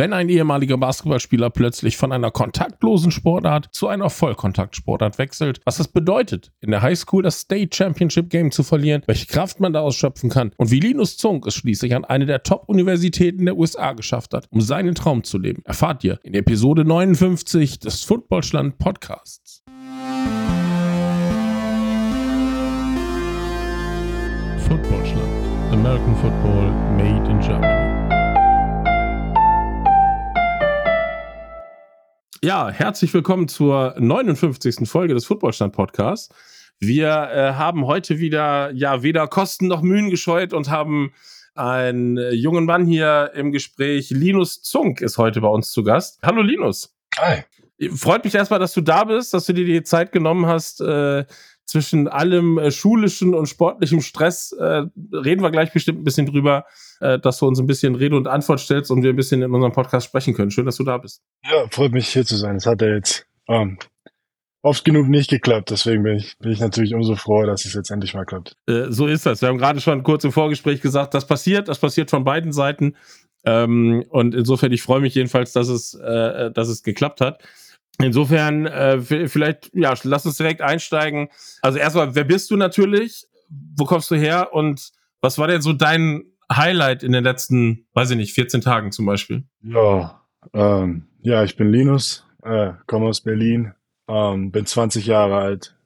wenn ein ehemaliger Basketballspieler plötzlich von einer kontaktlosen Sportart zu einer Vollkontaktsportart wechselt, was das bedeutet, in der Highschool das State Championship Game zu verlieren, welche Kraft man daraus schöpfen kann und wie Linus Zunk es schließlich an eine der Top-Universitäten der USA geschafft hat, um seinen Traum zu leben, erfahrt ihr in Episode 59 des Footballschland Podcasts. Footballschland. American Football Made in Germany. Ja, herzlich willkommen zur 59. Folge des Footballstand Podcasts. Wir äh, haben heute wieder ja weder Kosten noch Mühen gescheut und haben einen äh, jungen Mann hier im Gespräch. Linus Zunk ist heute bei uns zu Gast. Hallo Linus. Hi. Freut mich erstmal, dass du da bist, dass du dir die Zeit genommen hast. Äh, zwischen allem äh, schulischen und sportlichem Stress äh, reden wir gleich bestimmt ein bisschen drüber, äh, dass du uns ein bisschen Rede und Antwort stellst und wir ein bisschen in unserem Podcast sprechen können. Schön, dass du da bist. Ja, freut mich hier zu sein. Es hat ja jetzt ähm, oft genug nicht geklappt. Deswegen bin ich, bin ich natürlich umso froher, dass es jetzt endlich mal klappt. Äh, so ist das. Wir haben gerade schon kurz im Vorgespräch gesagt, das passiert, das passiert von beiden Seiten. Ähm, und insofern, ich freue mich jedenfalls, dass es, äh, dass es geklappt hat. Insofern, äh, vielleicht, ja, lass uns direkt einsteigen. Also erstmal, wer bist du natürlich? Wo kommst du her? Und was war denn so dein Highlight in den letzten, weiß ich nicht, 14 Tagen zum Beispiel? Ja, ähm, ja, ich bin Linus, äh, komme aus Berlin, ähm, bin 20 Jahre alt,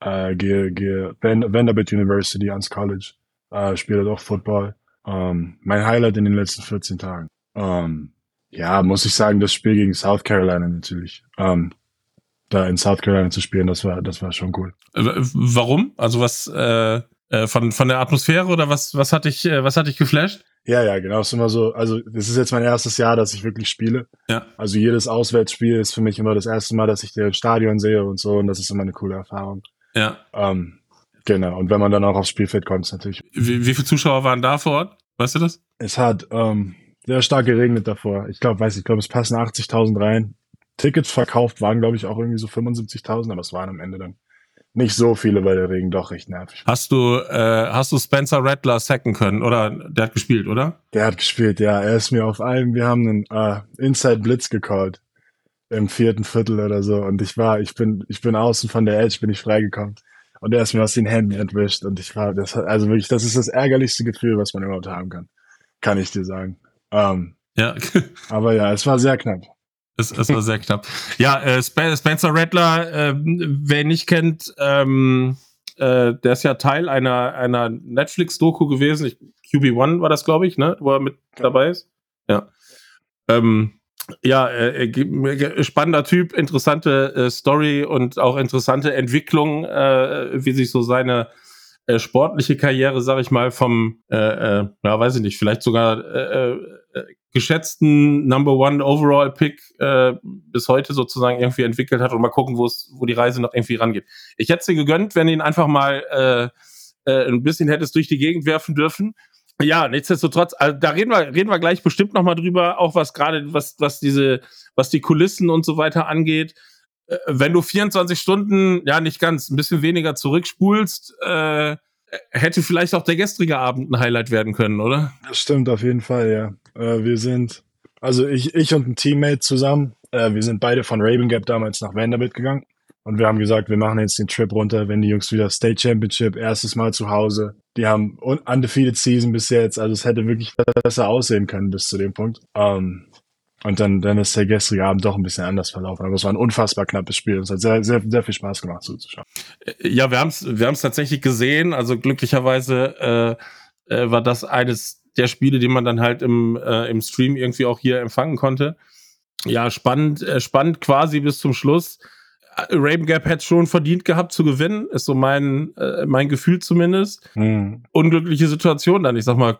äh, gehe, gehe Vanderbilt University ans College, äh, spiele dort Football. Ähm, mein Highlight in den letzten 14 Tagen. Ähm, ja, muss ich sagen, das Spiel gegen South Carolina natürlich. Ähm, da in South Carolina zu spielen, das war, das war schon cool. Äh, warum? Also was äh, äh, von von der Atmosphäre oder was was hat dich äh, was hat dich geflasht? Ja, ja, genau. Es ist immer so. Also das ist jetzt mein erstes Jahr, dass ich wirklich spiele. Ja. Also jedes Auswärtsspiel ist für mich immer das erste Mal, dass ich den Stadion sehe und so. Und das ist immer eine coole Erfahrung. Ja. Ähm, genau. Und wenn man dann auch aufs Spielfeld kommt, ist natürlich. Wie, wie viele Zuschauer waren da vor Ort? Weißt du das? Es hat ähm, sehr stark geregnet davor. Ich glaube, weiß ich, glaube, es passen 80.000 rein. Tickets verkauft waren, glaube ich, auch irgendwie so 75.000, aber es waren am Ende dann nicht so viele, weil der Regen doch recht nervig war. Hast du, äh, hast du Spencer Rattler sacken können? Oder der hat gespielt, oder? Der hat gespielt, ja. Er ist mir auf allem, wir haben einen äh, Inside Blitz gecallt im vierten Viertel oder so. Und ich war, ich bin, ich bin außen von der Edge, bin ich freigekommen. Und er ist mir aus den Händen entwischt. Und ich war, das also wirklich, das ist das ärgerlichste Gefühl, was man überhaupt haben kann. Kann ich dir sagen. Ähm, ja. aber ja, es war sehr knapp. Es, es war sehr knapp. Ja, äh, Spencer Rattler, äh, wer ihn nicht kennt, ähm, äh, der ist ja Teil einer, einer Netflix-Doku gewesen. Ich, QB1 war das, glaube ich, ne? Wo er mit dabei ist. Ja. Ähm, ja, äh, äh spannender Typ, interessante äh, Story und auch interessante Entwicklung, äh, wie sich so seine äh, sportliche Karriere, sag ich mal, vom, äh, ja, weiß ich nicht, vielleicht sogar geschätzten Number One Overall Pick äh, bis heute sozusagen irgendwie entwickelt hat und mal gucken, wo es, wo die Reise noch irgendwie rangeht. Ich hätte es dir gegönnt, wenn ihn einfach mal äh, äh, ein bisschen hättest durch die Gegend werfen dürfen. Ja, nichtsdestotrotz, also da reden wir, reden wir gleich bestimmt noch mal drüber, auch was gerade, was, was diese, was die Kulissen und so weiter angeht. Äh, wenn du 24 Stunden, ja nicht ganz, ein bisschen weniger zurückspulst, äh, hätte vielleicht auch der gestrige Abend ein Highlight werden können, oder? Das stimmt auf jeden Fall, ja. Äh, wir sind, also ich, ich und ein Teammate zusammen, äh, wir sind beide von Raven Gap damals nach Vanderbilt gegangen. Und wir haben gesagt, wir machen jetzt den Trip runter, wenn die Jungs wieder State Championship, erstes Mal zu Hause. Die haben undefeated Season bis jetzt, also es hätte wirklich besser aussehen können bis zu dem Punkt. Ähm, und dann, dann ist der gestrige Abend doch ein bisschen anders verlaufen. Aber es war ein unfassbar knappes Spiel. Es hat sehr, sehr, sehr viel Spaß gemacht zuzuschauen. Äh, ja, wir haben es wir haben's tatsächlich gesehen. Also glücklicherweise äh, äh, war das eines der Spiele, die man dann halt im, äh, im Stream irgendwie auch hier empfangen konnte. Ja, spannend, äh, spannend quasi bis zum Schluss. Äh, Raven Gap hätte schon verdient gehabt zu gewinnen, ist so mein, äh, mein Gefühl zumindest. Hm. Unglückliche Situation dann. Ich sag mal,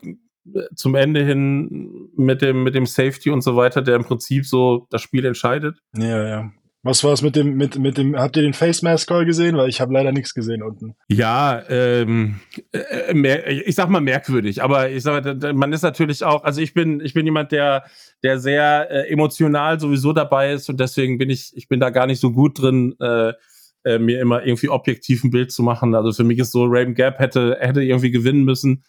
zum Ende hin mit dem, mit dem Safety und so weiter, der im Prinzip so das Spiel entscheidet. Ja, ja. Was war es mit dem, mit, mit dem, habt ihr den Face Mask Call gesehen? Weil ich habe leider nichts gesehen unten. Ja, ähm, äh, mehr, ich sag mal merkwürdig, aber ich sag mal, man ist natürlich auch, also ich bin, ich bin jemand, der, der sehr äh, emotional sowieso dabei ist und deswegen bin ich, ich bin da gar nicht so gut drin, äh, äh, mir immer irgendwie objektiv ein Bild zu machen. Also für mich ist so, Raven Gap hätte, hätte irgendwie gewinnen müssen.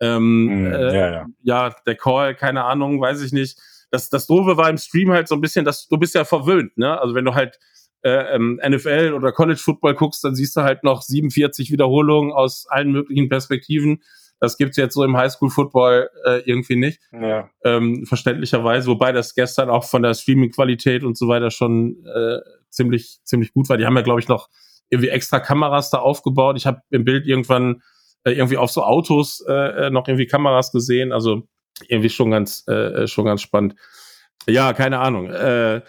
Ähm, mm, ja, ja. ja, der Call, keine Ahnung, weiß ich nicht. Das, das Doofe war im Stream halt so ein bisschen, dass du bist ja verwöhnt, ne? Also wenn du halt äh, ähm, NFL oder College Football guckst, dann siehst du halt noch 47 Wiederholungen aus allen möglichen Perspektiven. Das gibt's jetzt so im Highschool Football äh, irgendwie nicht. Ja. Ähm, verständlicherweise, wobei das gestern auch von der Streaming-Qualität und so weiter schon äh, ziemlich, ziemlich gut war. Die haben ja, glaube ich, noch irgendwie extra Kameras da aufgebaut. Ich habe im Bild irgendwann äh, irgendwie auf so Autos äh, äh noch irgendwie Kameras gesehen. Also irgendwie schon ganz, äh, äh, schon ganz spannend. Ja, keine Ahnung. Äh,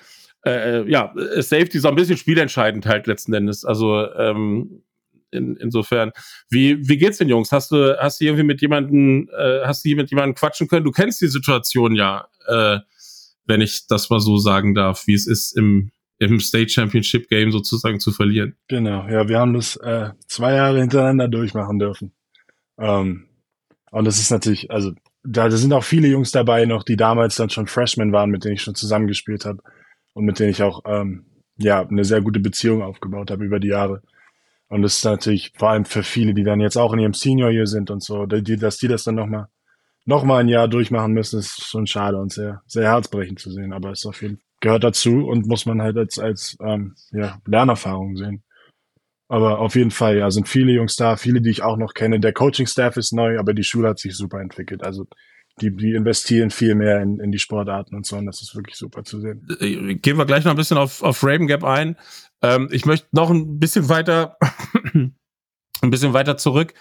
äh, ja, Safety ist auch ein bisschen spielentscheidend halt letzten Endes. Also ähm, in, insofern. Wie, wie geht's den Jungs? Hast du, hast du irgendwie mit jemandem, äh, hast du mit jemandem quatschen können? Du kennst die Situation ja, äh, wenn ich das mal so sagen darf, wie es ist, im, im State Championship Game sozusagen zu verlieren. Genau, ja, wir haben das zwei Jahre hintereinander durchmachen dürfen. Ähm, und das ist natürlich, also da, sind auch viele Jungs dabei noch, die damals dann schon Freshmen waren, mit denen ich schon zusammengespielt habe und mit denen ich auch ähm, ja eine sehr gute Beziehung aufgebaut habe über die Jahre. Und das ist natürlich vor allem für viele, die dann jetzt auch in ihrem Senior hier sind und so, die, dass die das dann nochmal noch mal ein Jahr durchmachen müssen, ist schon schade und sehr, sehr herzbrechend zu sehen. Aber es ist auf jeden gehört dazu und muss man halt als, als ähm, ja, Lernerfahrung sehen. Aber auf jeden Fall, ja, sind viele Jungs da, viele, die ich auch noch kenne. Der Coaching-Staff ist neu, aber die Schule hat sich super entwickelt. Also die, die investieren viel mehr in, in die Sportarten und so, und das ist wirklich super zu sehen. Äh, gehen wir gleich noch ein bisschen auf, auf Raven Gap ein. Ähm, ich möchte noch ein bisschen weiter, ein bisschen weiter zurück.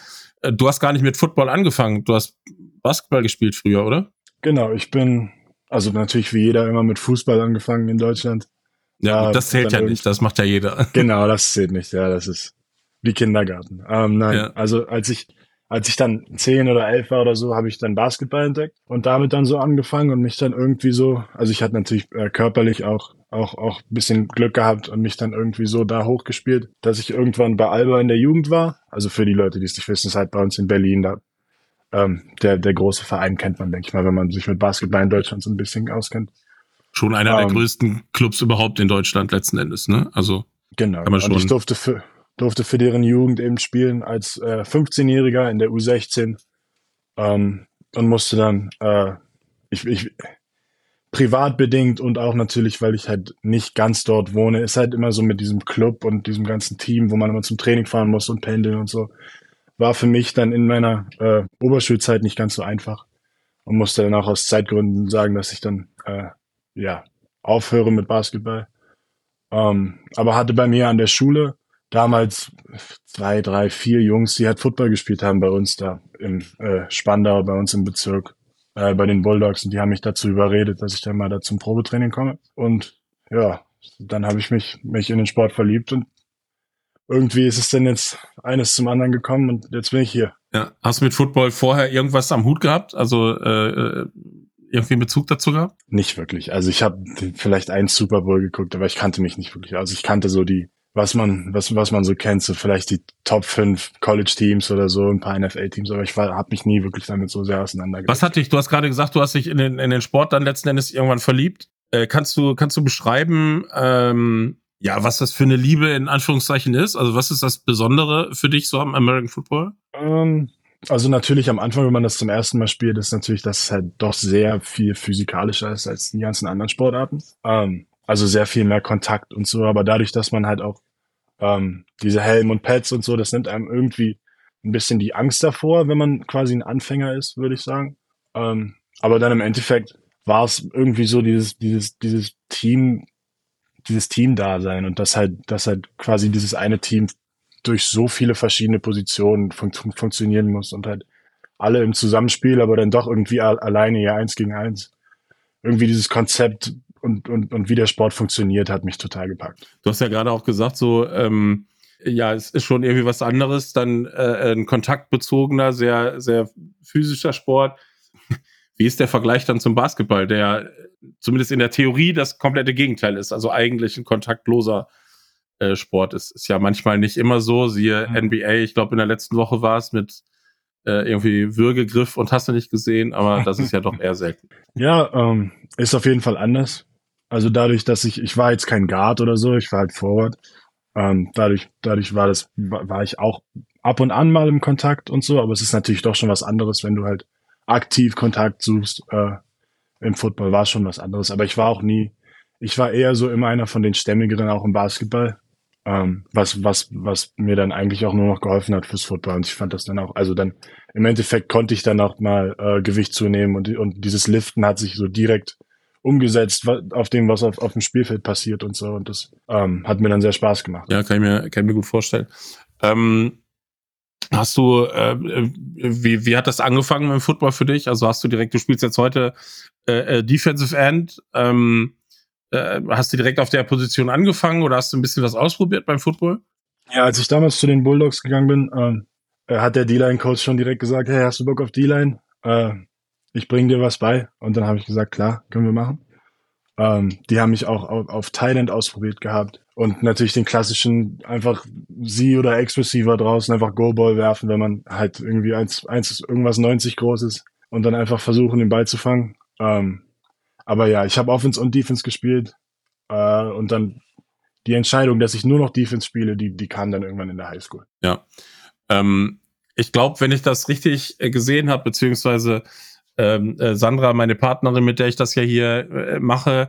Äh, du hast gar nicht mit Football angefangen. Du hast Basketball gespielt früher, oder? Genau, ich bin, also natürlich wie jeder immer mit Fußball angefangen in Deutschland. Ja, das zählt ja nicht, das macht ja jeder. Genau, das zählt nicht, ja, das ist wie Kindergarten. Ähm, nein, ja. also als ich, als ich dann zehn oder elf war oder so, habe ich dann Basketball entdeckt und damit dann so angefangen und mich dann irgendwie so, also ich hatte natürlich äh, körperlich auch auch auch bisschen Glück gehabt und mich dann irgendwie so da hochgespielt, dass ich irgendwann bei Alba in der Jugend war. Also für die Leute, die es nicht wissen, ist halt bei uns in Berlin da ähm, der der große Verein kennt man, denke ich mal, wenn man sich mit Basketball in Deutschland so ein bisschen auskennt. Schon einer der ähm, größten Clubs überhaupt in Deutschland letzten Endes, ne? Also genau. Kann man schon und ich durfte für durfte für deren Jugend eben spielen als äh, 15-Jähriger in der U16 ähm, und musste dann äh, ich, ich privat bedingt und auch natürlich, weil ich halt nicht ganz dort wohne, ist halt immer so mit diesem Club und diesem ganzen Team, wo man immer zum Training fahren muss und pendeln und so, war für mich dann in meiner äh, Oberschulzeit nicht ganz so einfach und musste dann auch aus Zeitgründen sagen, dass ich dann äh, ja, aufhöre mit Basketball. Ähm, aber hatte bei mir an der Schule damals zwei, drei, vier Jungs, die halt Football gespielt haben bei uns da im äh, Spandau, bei uns im Bezirk, äh, bei den Bulldogs. Und die haben mich dazu überredet, dass ich dann mal da zum Probetraining komme. Und ja, dann habe ich mich, mich in den Sport verliebt und irgendwie ist es dann jetzt eines zum anderen gekommen und jetzt bin ich hier. Ja, hast du mit Football vorher irgendwas am Hut gehabt? Also äh, äh irgendwie einen Bezug dazu gehabt? Nicht wirklich. Also ich habe vielleicht einen Super Bowl geguckt, aber ich kannte mich nicht wirklich. Also ich kannte so die, was man, was, was man so kennt, so vielleicht die Top 5 College-Teams oder so, ein paar NFL-Teams, aber ich habe mich nie wirklich damit so sehr auseinandergesetzt. Was hat dich, du hast gerade gesagt, du hast dich in den, in den Sport dann letzten Endes irgendwann verliebt. Äh, kannst du, kannst du beschreiben, ähm, ja, was das für eine Liebe in Anführungszeichen ist? Also was ist das Besondere für dich so am American Football? Ähm, also natürlich am Anfang, wenn man das zum ersten Mal spielt, ist natürlich, dass es halt doch sehr viel physikalischer ist als die ganzen anderen Sportarten. Ähm, also sehr viel mehr Kontakt und so, aber dadurch, dass man halt auch ähm, diese Helm und Pads und so, das nimmt einem irgendwie ein bisschen die Angst davor, wenn man quasi ein Anfänger ist, würde ich sagen. Ähm, aber dann im Endeffekt war es irgendwie so dieses, dieses, dieses Team, dieses Team-Dasein und das halt, dass halt quasi dieses eine Team durch so viele verschiedene Positionen fun funktionieren muss und halt alle im Zusammenspiel, aber dann doch irgendwie alleine ja eins gegen eins. Irgendwie dieses Konzept und, und, und wie der Sport funktioniert, hat mich total gepackt. Du hast ja gerade auch gesagt, so, ähm, ja, es ist schon irgendwie was anderes, dann äh, ein kontaktbezogener, sehr, sehr physischer Sport. Wie ist der Vergleich dann zum Basketball, der zumindest in der Theorie das komplette Gegenteil ist, also eigentlich ein kontaktloser äh, Sport ist. Ist ja manchmal nicht immer so. Siehe mhm. NBA, ich glaube in der letzten Woche war es mit äh, irgendwie Würgegriff und hast du nicht gesehen, aber das ist ja doch eher selten. Ja, ähm, ist auf jeden Fall anders. Also dadurch, dass ich, ich war jetzt kein Guard oder so, ich war halt Forward. Ähm, dadurch, dadurch war das, war ich auch ab und an mal im Kontakt und so, aber es ist natürlich doch schon was anderes, wenn du halt aktiv Kontakt suchst, äh, im Football war schon was anderes. Aber ich war auch nie, ich war eher so immer einer von den Stämmigeren auch im Basketball. Ähm, was, was, was mir dann eigentlich auch nur noch geholfen hat fürs Football. Und ich fand das dann auch, also dann im Endeffekt konnte ich dann auch mal äh, Gewicht zunehmen und, und dieses Liften hat sich so direkt umgesetzt auf dem, was auf, auf dem Spielfeld passiert und so. Und das ähm, hat mir dann sehr Spaß gemacht. Ja, kann ich mir, kann ich mir gut vorstellen. Ähm, hast du, äh, wie, wie hat das angefangen im Football für dich? Also hast du direkt, du spielst jetzt heute äh, äh, Defensive End. Ähm, äh, hast du direkt auf der Position angefangen oder hast du ein bisschen was ausprobiert beim Football? Ja, als ich damals zu den Bulldogs gegangen bin, ähm, hat der D-Line-Coach schon direkt gesagt, hey, hast du Bock auf D-Line? Äh, ich bring dir was bei. Und dann habe ich gesagt, klar, können wir machen. Ähm, die haben mich auch auf, auf Thailand ausprobiert gehabt. Und natürlich den klassischen einfach Sie- oder Ex-Receiver draußen einfach Go-Ball werfen, wenn man halt irgendwie eins, eins irgendwas 90 groß ist und dann einfach versuchen, den Ball zu fangen. Ähm, aber ja, ich habe Offense und Defense gespielt äh, und dann die Entscheidung, dass ich nur noch Defense spiele, die, die kam dann irgendwann in der Highschool. Ja. Ähm, ich glaube, wenn ich das richtig äh, gesehen habe, beziehungsweise ähm, äh, Sandra, meine Partnerin, mit der ich das ja hier äh, mache,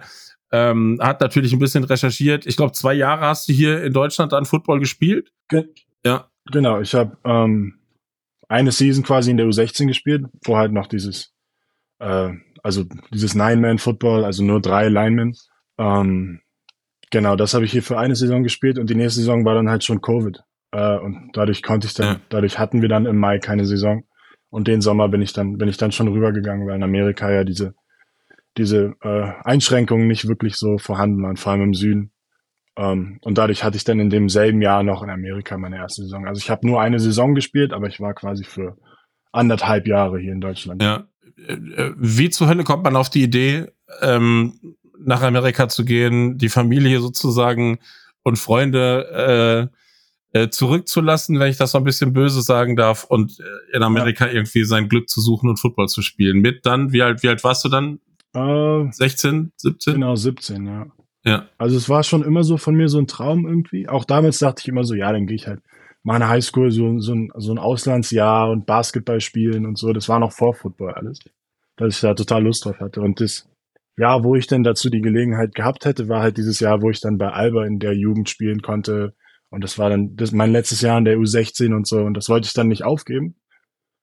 ähm, hat natürlich ein bisschen recherchiert. Ich glaube, zwei Jahre hast du hier in Deutschland dann Football gespielt. Ge ja. Genau, ich habe ähm, eine Season quasi in der U16 gespielt, wo halt noch dieses, äh, also dieses Nine-Man-Football, also nur drei Linemen. Ähm, genau, das habe ich hier für eine Saison gespielt und die nächste Saison war dann halt schon Covid. Äh, und dadurch konnte ich dann, ja. dadurch hatten wir dann im Mai keine Saison. Und den Sommer bin ich dann, bin ich dann schon rübergegangen, weil in Amerika ja diese, diese äh, Einschränkungen nicht wirklich so vorhanden waren, vor allem im Süden. Ähm, und dadurch hatte ich dann in demselben Jahr noch in Amerika meine erste Saison. Also ich habe nur eine Saison gespielt, aber ich war quasi für anderthalb Jahre hier in Deutschland. Ja. Äh, wie zur Hölle kommt man auf die Idee, ähm, nach Amerika zu gehen, die Familie sozusagen und Freunde äh, äh, zurückzulassen, wenn ich das so ein bisschen böse sagen darf, und äh, in Amerika ja. irgendwie sein Glück zu suchen und Football zu spielen. Mit dann, wie alt, wie alt warst du dann? Äh, 16, 17? Genau, 17, ja. Ja. Also es war schon immer so von mir so ein Traum irgendwie. Auch damals dachte ich immer so, ja, dann gehe ich halt meine Highschool, so, so, ein, so ein Auslandsjahr und Basketball spielen und so. Das war noch vor Football alles. Dass ich da total Lust drauf hatte. Und das Jahr, wo ich dann dazu die Gelegenheit gehabt hätte, war halt dieses Jahr, wo ich dann bei Alba in der Jugend spielen konnte, und das war dann das mein letztes Jahr in der U16 und so. Und das wollte ich dann nicht aufgeben.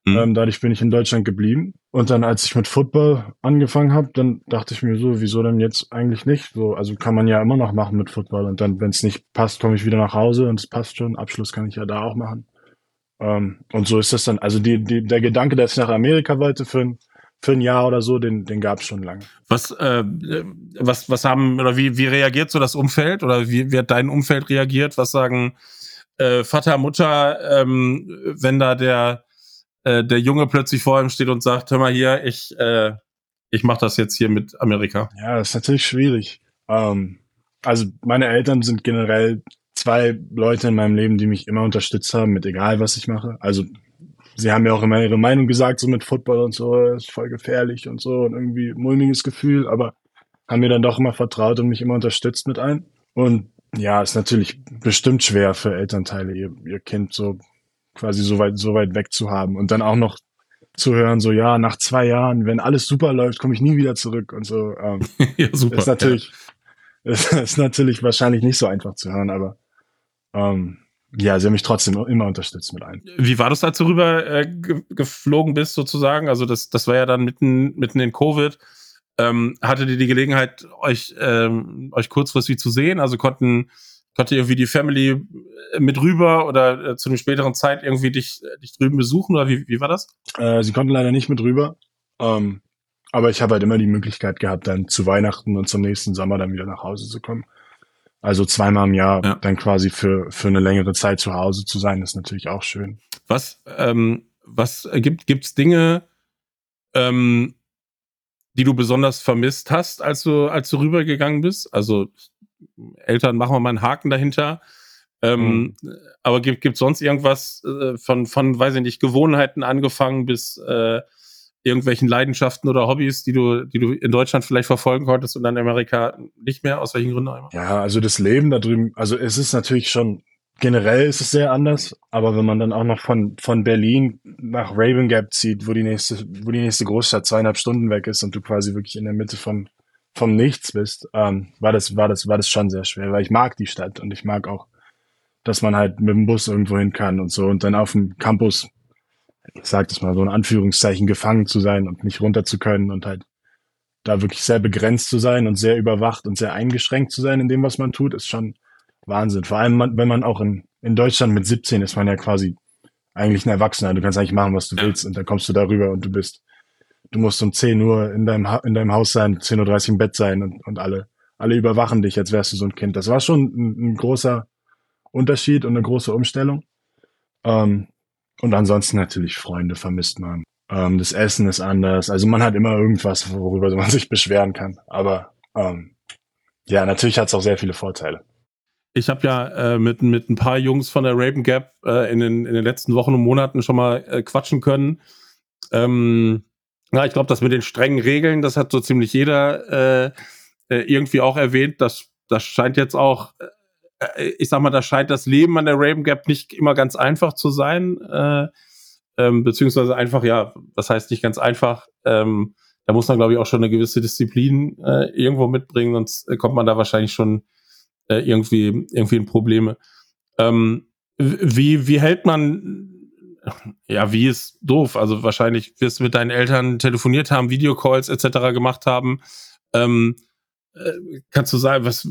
Mhm. Ähm, dadurch bin ich in Deutschland geblieben. Und dann, als ich mit Football angefangen habe, dann dachte ich mir so, wieso denn jetzt eigentlich nicht? So, also kann man ja immer noch machen mit Football. Und dann, wenn es nicht passt, komme ich wieder nach Hause und es passt schon. Abschluss kann ich ja da auch machen. Ähm, und so ist das dann. Also die, die, der Gedanke, dass ich nach Amerika wollte für ein für ein Jahr oder so, den, den gab es schon lange. Was, äh, was, was haben, oder wie, wie reagiert so das Umfeld oder wie wird dein Umfeld reagiert? Was sagen äh, Vater, Mutter, ähm, wenn da der, äh, der Junge plötzlich vor ihm steht und sagt, hör mal hier, ich, äh, ich mache das jetzt hier mit Amerika? Ja, das ist natürlich schwierig. Ähm, also meine Eltern sind generell zwei Leute in meinem Leben, die mich immer unterstützt haben, mit egal was ich mache. Also sie haben ja auch immer ihre Meinung gesagt, so mit Football und so, ist voll gefährlich und so und irgendwie mulmiges Gefühl, aber haben mir dann doch immer vertraut und mich immer unterstützt mit ein. Und ja, ist natürlich bestimmt schwer für Elternteile, ihr, ihr Kind so quasi so weit, so weit weg zu haben und dann auch noch zu hören, so ja, nach zwei Jahren, wenn alles super läuft, komme ich nie wieder zurück und so. Ähm, ja, super. Ist natürlich, ja. ist, ist natürlich wahrscheinlich nicht so einfach zu hören, aber ähm, ja, sie haben mich trotzdem immer unterstützt mit ein. Wie war das, als du rüber äh, geflogen bist, sozusagen? Also, das, das war ja dann mitten, mitten in Covid. Ähm, hattet ihr die Gelegenheit, euch, ähm, euch kurzfristig zu sehen? Also konnten, konnte irgendwie die Family äh, mit rüber oder äh, zu einer späteren Zeit irgendwie dich, äh, dich drüben besuchen? Oder wie, wie war das? Äh, sie konnten leider nicht mit rüber. Ähm, aber ich habe halt immer die Möglichkeit gehabt, dann zu Weihnachten und zum nächsten Sommer dann wieder nach Hause zu kommen. Also zweimal im Jahr ja. dann quasi für, für eine längere Zeit zu Hause zu sein, ist natürlich auch schön. Was, ähm, was gibt, gibt's Dinge, ähm, die du besonders vermisst hast, als du, als du rübergegangen bist? Also Eltern, machen wir mal einen Haken dahinter. Ähm, mhm. Aber gibt, gibt sonst irgendwas äh, von, von, weiß ich nicht, Gewohnheiten angefangen bis äh, irgendwelchen Leidenschaften oder Hobbys, die du, die du in Deutschland vielleicht verfolgen konntest und dann in Amerika nicht mehr? Aus welchen Gründen auch immer? Ja, also das Leben da drüben, also es ist natürlich schon generell ist es sehr anders, aber wenn man dann auch noch von, von Berlin nach Raven Gap zieht, wo die nächste, wo die nächste Großstadt zweieinhalb Stunden weg ist und du quasi wirklich in der Mitte vom, vom Nichts bist, ähm, war das, war das, war das schon sehr schwer, weil ich mag die Stadt und ich mag auch, dass man halt mit dem Bus irgendwo hin kann und so und dann auf dem Campus, ich sag das mal so in Anführungszeichen, gefangen zu sein und nicht runter zu können und halt da wirklich sehr begrenzt zu sein und sehr überwacht und sehr eingeschränkt zu sein in dem, was man tut, ist schon Wahnsinn. Vor allem, wenn man auch in, in Deutschland mit 17 ist man ja quasi eigentlich ein Erwachsener. Du kannst eigentlich machen, was du willst und dann kommst du darüber und du bist, du musst um 10 Uhr in deinem, in deinem Haus sein, 10.30 Uhr im Bett sein und, und alle, alle überwachen dich, als wärst du so ein Kind. Das war schon ein, ein großer Unterschied und eine große Umstellung. Ähm, und ansonsten natürlich Freunde vermisst man. Ähm, das Essen ist anders. Also man hat immer irgendwas, worüber man sich beschweren kann. Aber ähm, ja, natürlich hat es auch sehr viele Vorteile. Ich habe ja äh, mit, mit ein paar Jungs von der Raven Gap äh, in, den, in den letzten Wochen und Monaten schon mal äh, quatschen können. Ähm, ja, ich glaube, das mit den strengen Regeln, das hat so ziemlich jeder äh, äh, irgendwie auch erwähnt. Das, das scheint jetzt auch, äh, ich sag mal, da scheint das Leben an der Raven Gap nicht immer ganz einfach zu sein. Äh, ähm, beziehungsweise einfach, ja, das heißt nicht ganz einfach. Ähm, da muss man, glaube ich, auch schon eine gewisse Disziplin äh, irgendwo mitbringen, sonst äh, kommt man da wahrscheinlich schon äh, irgendwie, irgendwie in Probleme. Ähm, wie, wie hält man, ja, wie ist doof? Also wahrscheinlich wirst du mit deinen Eltern telefoniert haben, Videocalls etc. gemacht haben. Ähm, äh, kannst du sagen, was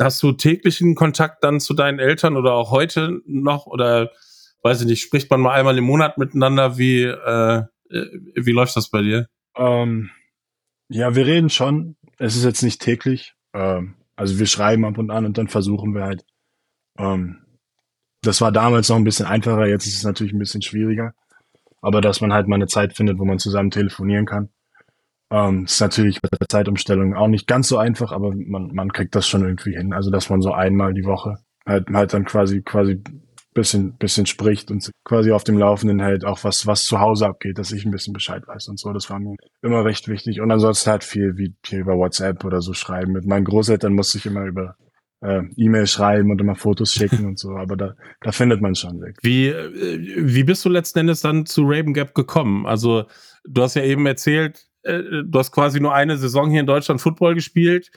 hast du täglichen Kontakt dann zu deinen Eltern oder auch heute noch oder weiß ich nicht, spricht man mal einmal im Monat miteinander? Wie, äh, äh, wie läuft das bei dir? Ähm, ja, wir reden schon. Es ist jetzt nicht täglich. Ähm, also wir schreiben ab und an und dann versuchen wir halt. Ähm, das war damals noch ein bisschen einfacher, jetzt ist es natürlich ein bisschen schwieriger. Aber dass man halt mal eine Zeit findet, wo man zusammen telefonieren kann. Ähm, ist natürlich bei der Zeitumstellung auch nicht ganz so einfach, aber man, man kriegt das schon irgendwie hin. Also dass man so einmal die Woche halt, halt dann quasi, quasi bisschen, bisschen spricht und quasi auf dem Laufenden hält, auch was, was zu Hause abgeht, dass ich ein bisschen Bescheid weiß und so. Das war mir immer recht wichtig. Und ansonsten halt viel, wie viel über WhatsApp oder so schreiben. Mit meinen Großeltern musste ich immer über äh, E-Mail schreiben und immer Fotos schicken und so, aber da, da findet man schon weg. Wie, äh, wie bist du letzten Endes dann zu Raven Gap gekommen? Also, du hast ja eben erzählt, äh, du hast quasi nur eine Saison hier in Deutschland Football gespielt.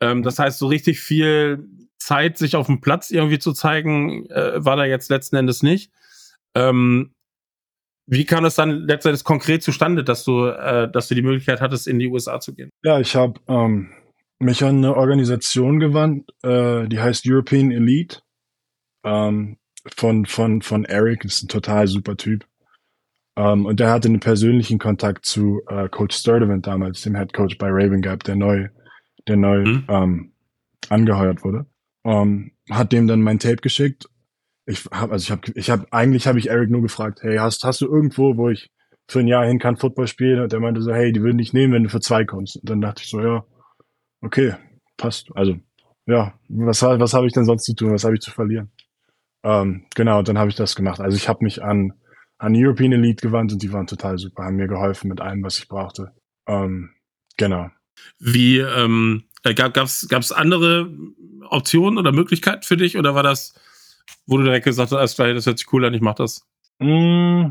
Ähm, das heißt, so richtig viel Zeit, sich auf dem Platz irgendwie zu zeigen, äh, war da jetzt letzten Endes nicht. Ähm, wie kam es dann letztendlich konkret zustande, dass du, äh, dass du die Möglichkeit hattest, in die USA zu gehen? Ja, ich habe ähm, mich an eine Organisation gewandt, äh, die heißt European Elite. Ähm, von, von, von Eric, ist ein total super Typ. Um, ähm, und der hatte einen persönlichen Kontakt zu äh, Coach Sturdivant damals, dem Head Coach bei Raven Gap, der neu, der neu mhm. ähm, angeheuert wurde ähm, hat dem dann mein Tape geschickt. Ich habe, also ich habe, ich habe, eigentlich habe ich Eric nur gefragt, hey, hast, hast du irgendwo, wo ich für ein Jahr hin kann Football spielen? Und er meinte so, hey, die würden dich nehmen, wenn du für zwei kommst. Und dann dachte ich so, ja, okay, passt. Also, ja, was, was habe ich denn sonst zu tun? Was habe ich zu verlieren? Ähm, genau, und dann habe ich das gemacht. Also ich habe mich an, an European Elite gewandt und die waren total super, haben mir geholfen mit allem, was ich brauchte. Ähm, genau. Wie ähm, äh, gab es gab's andere Optionen oder Möglichkeiten für dich oder war das, wo du direkt gesagt hast, das hört sich cool an, ich mach das? Mm,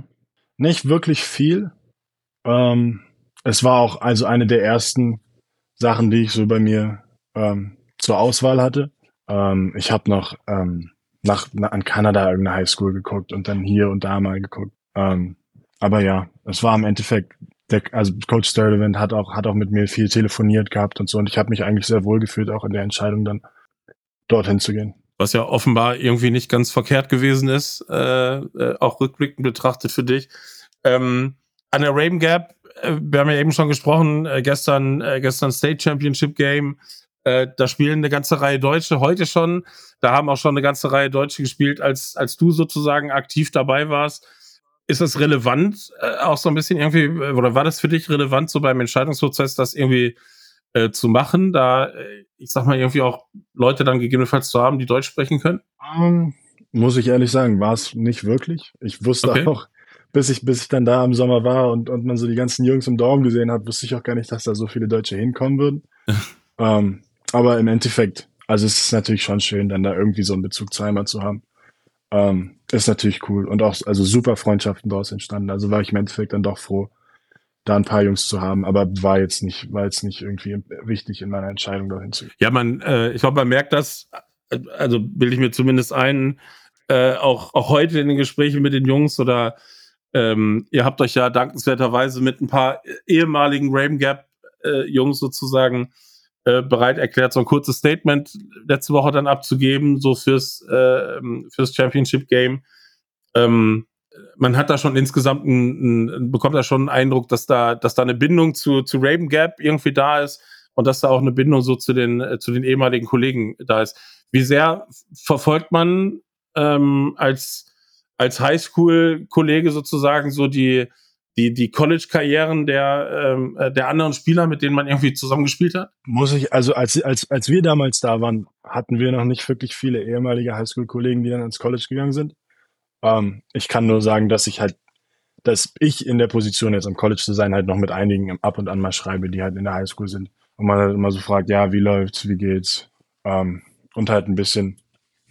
nicht wirklich viel. Ähm, es war auch also eine der ersten Sachen, die ich so bei mir ähm, zur Auswahl hatte. Ähm, ich habe noch ähm, nach, nach, an Kanada irgendeine Highschool geguckt und dann hier und da mal geguckt. Ähm, aber ja, es war im Endeffekt der, also Coach Sturdivant hat auch, hat auch mit mir viel telefoniert gehabt und so. Und ich habe mich eigentlich sehr wohl gefühlt, auch in der Entscheidung dann dorthin zu gehen. Was ja offenbar irgendwie nicht ganz verkehrt gewesen ist, äh, äh, auch rückblickend betrachtet für dich. Ähm, an der Raven Gap, wir haben ja eben schon gesprochen, äh, gestern, äh, gestern State Championship Game. Äh, da spielen eine ganze Reihe Deutsche heute schon. Da haben auch schon eine ganze Reihe Deutsche gespielt, als, als du sozusagen aktiv dabei warst ist das relevant, äh, auch so ein bisschen irgendwie, äh, oder war das für dich relevant, so beim Entscheidungsprozess, das irgendwie äh, zu machen, da, äh, ich sag mal, irgendwie auch Leute dann gegebenenfalls zu haben, die Deutsch sprechen können? Um, ähm, muss ich ehrlich sagen, war es nicht wirklich. Ich wusste okay. auch, bis ich, bis ich dann da im Sommer war und, und man so die ganzen Jungs im Dorm gesehen hat, wusste ich auch gar nicht, dass da so viele Deutsche hinkommen würden. ähm, aber im Endeffekt, also es ist natürlich schon schön, dann da irgendwie so einen Bezug zu Heimat zu haben. Ähm, ist natürlich cool und auch also super Freundschaften daraus entstanden. Also war ich im Endeffekt dann doch froh, da ein paar Jungs zu haben, aber war jetzt nicht, war jetzt nicht irgendwie wichtig in meiner Entscheidung dahin zu. Ja, man, äh, ich glaube, man merkt das, also bilde ich mir zumindest ein, äh, auch, auch heute in den Gesprächen mit den Jungs oder ähm, ihr habt euch ja dankenswerterweise mit ein paar ehemaligen Raven Gap äh, Jungs sozusagen äh, bereit erklärt, so ein kurzes Statement letzte Woche dann abzugeben, so fürs, äh, fürs Championship Game. Ähm, man hat da schon insgesamt einen, einen, bekommt da schon einen Eindruck, dass da, dass da eine Bindung zu, zu Raven Gap irgendwie da ist und dass da auch eine Bindung so zu den, äh, zu den ehemaligen Kollegen da ist. Wie sehr verfolgt man ähm, als, als Highschool-Kollege sozusagen so die, die, die College-Karrieren der, ähm, äh, der anderen Spieler, mit denen man irgendwie zusammengespielt hat? Muss ich, also als, als, als wir damals da waren, hatten wir noch nicht wirklich viele ehemalige Highschool-Kollegen, die dann ins College gegangen sind. Ähm, ich kann nur sagen, dass ich halt, dass ich in der Position jetzt am College zu sein halt noch mit einigen ab und an mal schreibe, die halt in der Highschool sind. Und man halt immer so fragt, ja, wie läuft's, wie geht's? Ähm, und halt ein bisschen,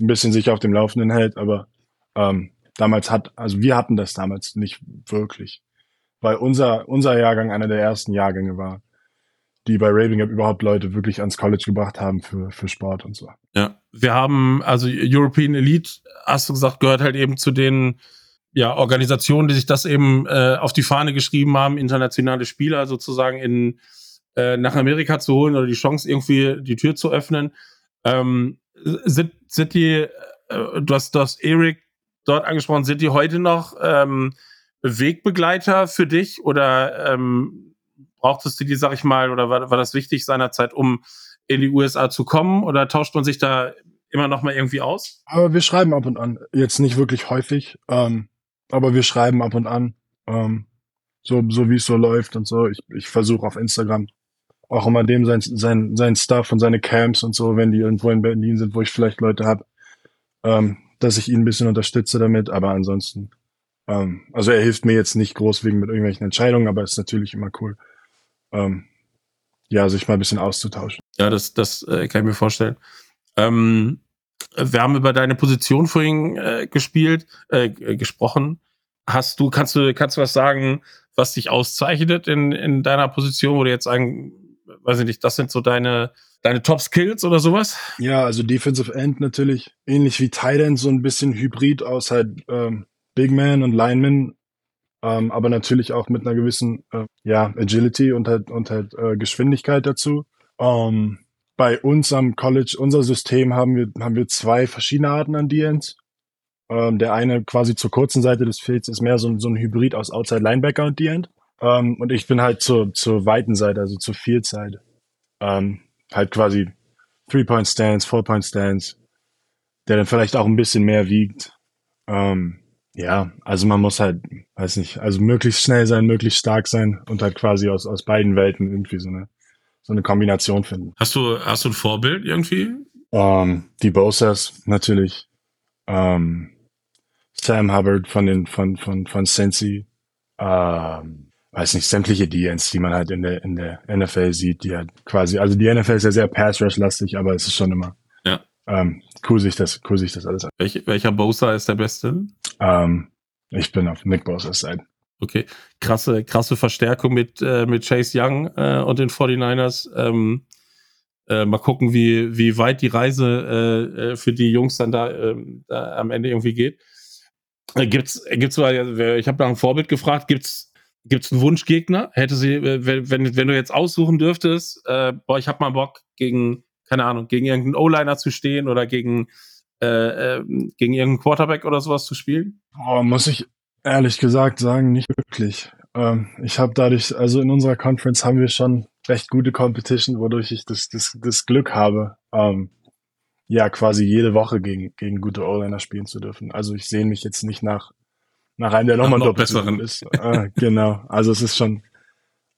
ein bisschen sich auf dem Laufenden hält, aber ähm, damals hat, also wir hatten das damals nicht wirklich. Weil unser, unser Jahrgang einer der ersten Jahrgänge war, die bei Raving Up überhaupt Leute wirklich ans College gebracht haben für, für Sport und so. Ja, wir haben, also European Elite, hast du gesagt, gehört halt eben zu den ja, Organisationen, die sich das eben äh, auf die Fahne geschrieben haben, internationale Spieler sozusagen in, äh, nach Amerika zu holen oder die Chance irgendwie die Tür zu öffnen. Ähm, sind, sind die, äh, du hast, du Eric dort angesprochen, sind die heute noch ähm, Wegbegleiter für dich oder ähm, brauchtest du die, sag ich mal, oder war, war das wichtig seinerzeit, um in die USA zu kommen oder tauscht man sich da immer noch mal irgendwie aus? Aber wir schreiben ab und an. Jetzt nicht wirklich häufig, ähm, aber wir schreiben ab und an. Ähm, so, so wie es so läuft und so. Ich, ich versuche auf Instagram auch immer dem sein, sein, sein Stuff und seine Camps und so, wenn die irgendwo in Berlin sind, wo ich vielleicht Leute habe, ähm, dass ich ihn ein bisschen unterstütze damit. Aber ansonsten, ähm, also er hilft mir jetzt nicht groß wegen mit irgendwelchen Entscheidungen, aber ist natürlich immer cool, ähm, ja, sich mal ein bisschen auszutauschen. Ja, das, das äh, kann ich mir vorstellen. Ähm, wir haben über deine Position vorhin äh, gespielt, äh, gesprochen. Hast du, kannst du, kannst du was sagen, was dich auszeichnet in, in deiner Position, wo du jetzt sagen, weiß ich nicht, das sind so deine, deine Top Skills oder sowas? Ja, also Defensive End natürlich, ähnlich wie Tight End, so ein bisschen Hybrid aus halt ähm, Big Man und Lineman ähm, aber natürlich auch mit einer gewissen äh, ja, Agility und halt, und halt äh, Geschwindigkeit dazu. Ähm, bei uns am College, unser System haben wir, haben wir zwei verschiedene Arten an DNs. Ähm, der eine quasi zur kurzen Seite des Felds ist mehr so, so ein Hybrid aus Outside Linebacker und D-End. Ähm, und ich bin halt zur, zur weiten Seite, also zur Field-Seite. Ähm, halt quasi Three-Point-Stance, Four-Point-Stance, der dann vielleicht auch ein bisschen mehr wiegt. Ähm, ja, also man muss halt, weiß nicht, also möglichst schnell sein, möglichst stark sein und halt quasi aus, aus beiden Welten irgendwie so eine, so eine Kombination finden. Hast du, hast du ein Vorbild irgendwie? Ähm, die Bosas natürlich. Ähm, Sam Hubbard von den, von, von, von Sensi. Ähm, weiß nicht, sämtliche DNs, die man halt in der, in der NFL sieht, die halt quasi, also die NFL ist ja sehr Pass-Rush-lastig, aber es ist schon immer, ja. ähm, cool sich das, cool sich das alles an. Welch, welcher Bosa ist der Beste? Ähm, ich bin auf Nick Bosas Seite. Okay, krasse, krasse Verstärkung mit, äh, mit Chase Young äh, und den 49ers. Ähm, äh, mal gucken, wie, wie weit die Reise äh, äh für die Jungs dann da, äh, da am Ende irgendwie geht. Äh, gibt's, gibt's, ich habe nach einem Vorbild gefragt, gibt's, gibt's einen Wunschgegner? Hätte sie, äh, wenn, wenn du jetzt aussuchen dürftest, äh, boah, ich hab mal Bock gegen, keine Ahnung, gegen irgendeinen O-Liner zu stehen oder gegen äh, äh, gegen irgendeinen Quarterback oder sowas zu spielen? Oh, muss ich ehrlich gesagt sagen, nicht wirklich. Ähm, ich habe dadurch, also in unserer Conference haben wir schon recht gute Competition, wodurch ich das, das, das Glück habe, ähm, ja, quasi jede Woche gegen, gegen gute O-Liner spielen zu dürfen. Also ich sehe mich jetzt nicht nach, nach einem, der nochmal noch doppelt besseren ist. Äh, genau. Also es ist schon,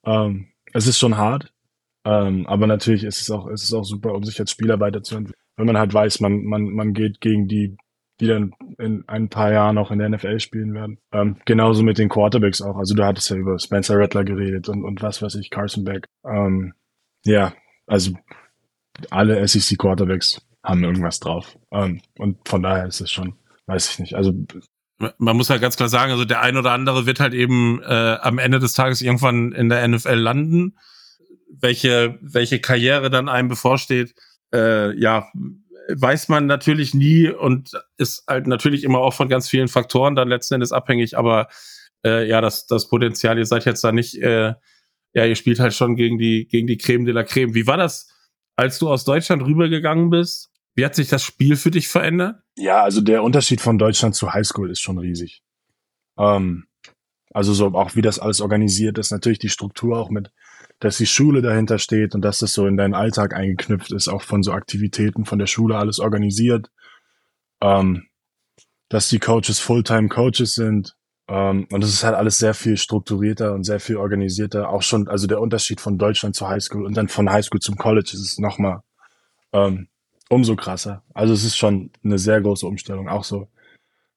ähm, es ist schon hart. Ähm, aber natürlich ist es auch, ist es auch super, um sich als Spieler weiterzuentwickeln wenn man halt weiß, man, man, man geht gegen die, die dann in ein paar Jahren auch in der NFL spielen werden. Ähm, genauso mit den Quarterbacks auch. Also du hattest ja über Spencer Rattler geredet und, und was weiß ich, Carson Beck. Ähm, ja, also alle SEC Quarterbacks haben irgendwas drauf. Ähm, und von daher ist es schon weiß ich nicht. Also man muss halt ganz klar sagen, also der ein oder andere wird halt eben äh, am Ende des Tages irgendwann in der NFL landen. Welche, welche Karriere dann einem bevorsteht, äh, ja, weiß man natürlich nie und ist halt natürlich immer auch von ganz vielen Faktoren dann letzten Endes abhängig, aber äh, ja, das, das Potenzial, ihr seid jetzt da nicht, äh, ja, ihr spielt halt schon gegen die, gegen die Creme de la Creme. Wie war das, als du aus Deutschland rübergegangen bist? Wie hat sich das Spiel für dich verändert? Ja, also der Unterschied von Deutschland zu Highschool ist schon riesig. Ähm, also so auch wie das alles organisiert ist, natürlich die Struktur auch mit, dass die Schule dahinter steht und dass das so in deinen Alltag eingeknüpft ist, auch von so Aktivitäten von der Schule alles organisiert. Ähm, dass die Coaches Fulltime Coaches sind. Ähm, und es ist halt alles sehr viel strukturierter und sehr viel organisierter. Auch schon, also der Unterschied von Deutschland zu Highschool und dann von Highschool zum College ist es nochmal ähm, umso krasser. Also es ist schon eine sehr große Umstellung, auch so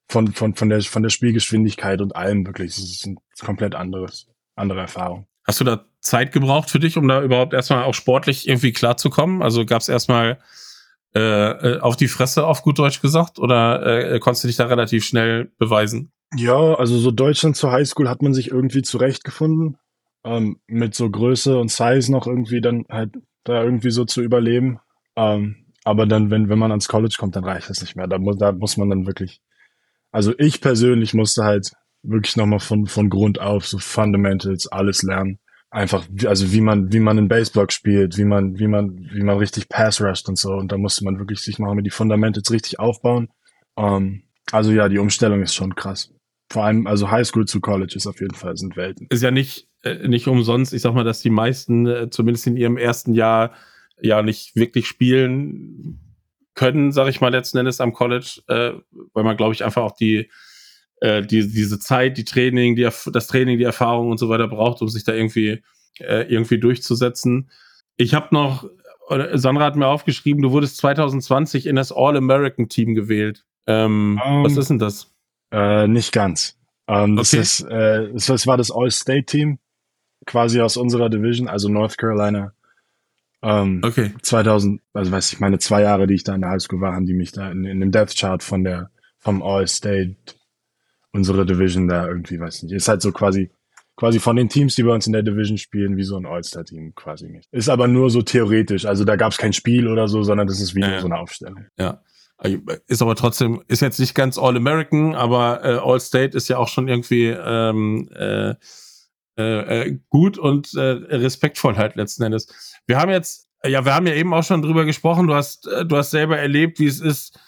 von, von, von, der, von der Spielgeschwindigkeit und allem wirklich. Es ist ein komplett anderes, andere Erfahrung. Hast du da Zeit gebraucht für dich, um da überhaupt erstmal auch sportlich irgendwie klarzukommen? Also gab es erstmal äh, äh, auf die Fresse auf gut Deutsch gesagt oder äh, konntest du dich da relativ schnell beweisen? Ja, also so Deutschland zur Highschool hat man sich irgendwie zurechtgefunden. Ähm, mit so Größe und Size noch irgendwie dann halt da irgendwie so zu überleben. Ähm, aber dann, wenn, wenn man ans College kommt, dann reicht das nicht mehr. Da muss, da muss man dann wirklich, also ich persönlich musste halt wirklich nochmal von, von Grund auf so Fundamentals alles lernen. Einfach, also wie man, wie man einen Baseblock spielt, wie man, wie man, wie man richtig Pass rusht und so. Und da musste man wirklich sich nochmal die Fundamentals richtig aufbauen. Um, ähm, also ja, die Umstellung ist schon krass. Vor allem, also Highschool zu College ist auf jeden Fall, sind Welten. Ist ja nicht, äh, nicht umsonst. Ich sag mal, dass die meisten, äh, zumindest in ihrem ersten Jahr, ja nicht wirklich spielen können, sage ich mal letzten Endes am College, äh, weil man, glaube ich, einfach auch die, äh, die diese Zeit, die Training, die, das Training, die Erfahrung und so weiter braucht, um sich da irgendwie äh, irgendwie durchzusetzen. Ich habe noch, Sandra hat mir aufgeschrieben, du wurdest 2020 in das All-American-Team gewählt. Ähm, um, ähm, was ist denn das? Äh, nicht ganz. Ähm, das, okay. ist, äh, das war das All-State-Team, quasi aus unserer Division, also North Carolina ähm, okay. 2000, also weiß ich, meine zwei Jahre, die ich da in der Highschool war, haben die mich da in, in dem Death Chart von der, vom All-State, unsere Division da irgendwie, weiß nicht, ist halt so quasi, quasi von den Teams, die bei uns in der Division spielen, wie so ein All-Star-Team quasi nicht. Ist aber nur so theoretisch, also da gab es kein Spiel oder so, sondern das ist wie ja, so eine Aufstellung. Ja. Ist aber trotzdem, ist jetzt nicht ganz All-American, aber äh, All-State ist ja auch schon irgendwie ähm, äh, äh, äh, gut und äh, respektvoll halt letzten Endes. Wir haben jetzt, ja, wir haben ja eben auch schon drüber gesprochen. Du hast, äh, du hast selber erlebt, wie es ist,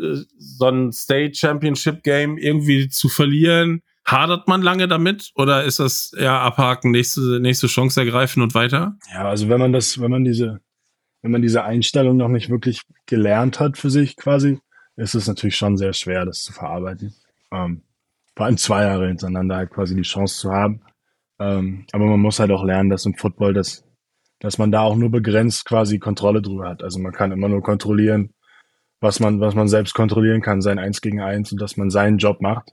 äh, so ein State Championship Game irgendwie zu verlieren. Hadert man lange damit oder ist das ja abhaken, nächste, nächste Chance ergreifen und weiter? Ja, also wenn man das, wenn man diese, wenn man diese Einstellung noch nicht wirklich gelernt hat für sich quasi, ist es natürlich schon sehr schwer, das zu verarbeiten. Ähm, vor allem zwei Jahre hintereinander halt quasi die Chance zu haben. Ähm, aber man muss halt auch lernen, dass im Football das dass man da auch nur begrenzt quasi Kontrolle drüber hat. Also man kann immer nur kontrollieren, was man, was man selbst kontrollieren kann, sein Eins gegen Eins und dass man seinen Job macht.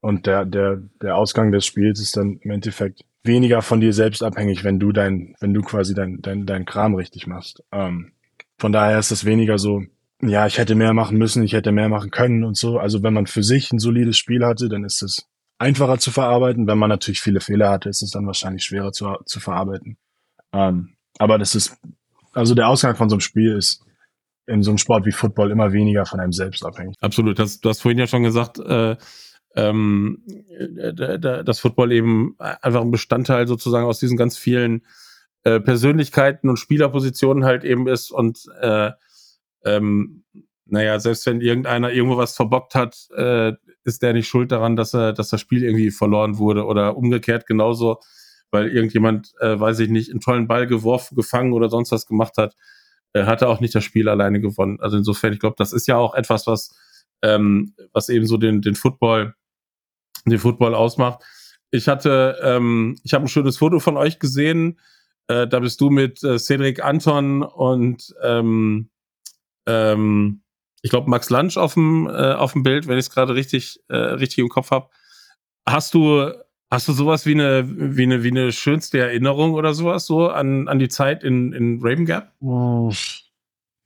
Und der, der, der Ausgang des Spiels ist dann im Endeffekt weniger von dir selbst abhängig, wenn du dein, wenn du quasi dein, dein, dein Kram richtig machst. Ähm, von daher ist es weniger so, ja, ich hätte mehr machen müssen, ich hätte mehr machen können und so. Also wenn man für sich ein solides Spiel hatte, dann ist es einfacher zu verarbeiten. Wenn man natürlich viele Fehler hatte, ist es dann wahrscheinlich schwerer zu, zu verarbeiten. Ähm, aber das ist, also der Ausgang von so einem Spiel ist in so einem Sport wie Football immer weniger von einem selbst abhängig. Absolut. Das, du hast vorhin ja schon gesagt, äh, ähm, dass Football eben einfach ein Bestandteil sozusagen aus diesen ganz vielen äh, Persönlichkeiten und Spielerpositionen halt eben ist und äh, ähm, naja, selbst wenn irgendeiner irgendwo was verbockt hat, äh, ist der nicht schuld daran, dass er, dass das Spiel irgendwie verloren wurde oder umgekehrt genauso weil irgendjemand, äh, weiß ich nicht, einen tollen Ball geworfen, gefangen oder sonst was gemacht hat, äh, hat er auch nicht das Spiel alleine gewonnen. Also insofern, ich glaube, das ist ja auch etwas, was, ähm, was eben so den, den Football, den Football ausmacht. Ich hatte, ähm, ich habe ein schönes Foto von euch gesehen. Äh, da bist du mit äh, Cedric Anton und ähm, ähm, ich glaube Max Lunch auf dem äh, auf dem Bild, wenn ich es gerade richtig äh, richtig im Kopf habe. Hast du Hast du sowas wie eine, wie eine, wie eine schönste Erinnerung oder sowas so an, an die Zeit in, in Raven Gap?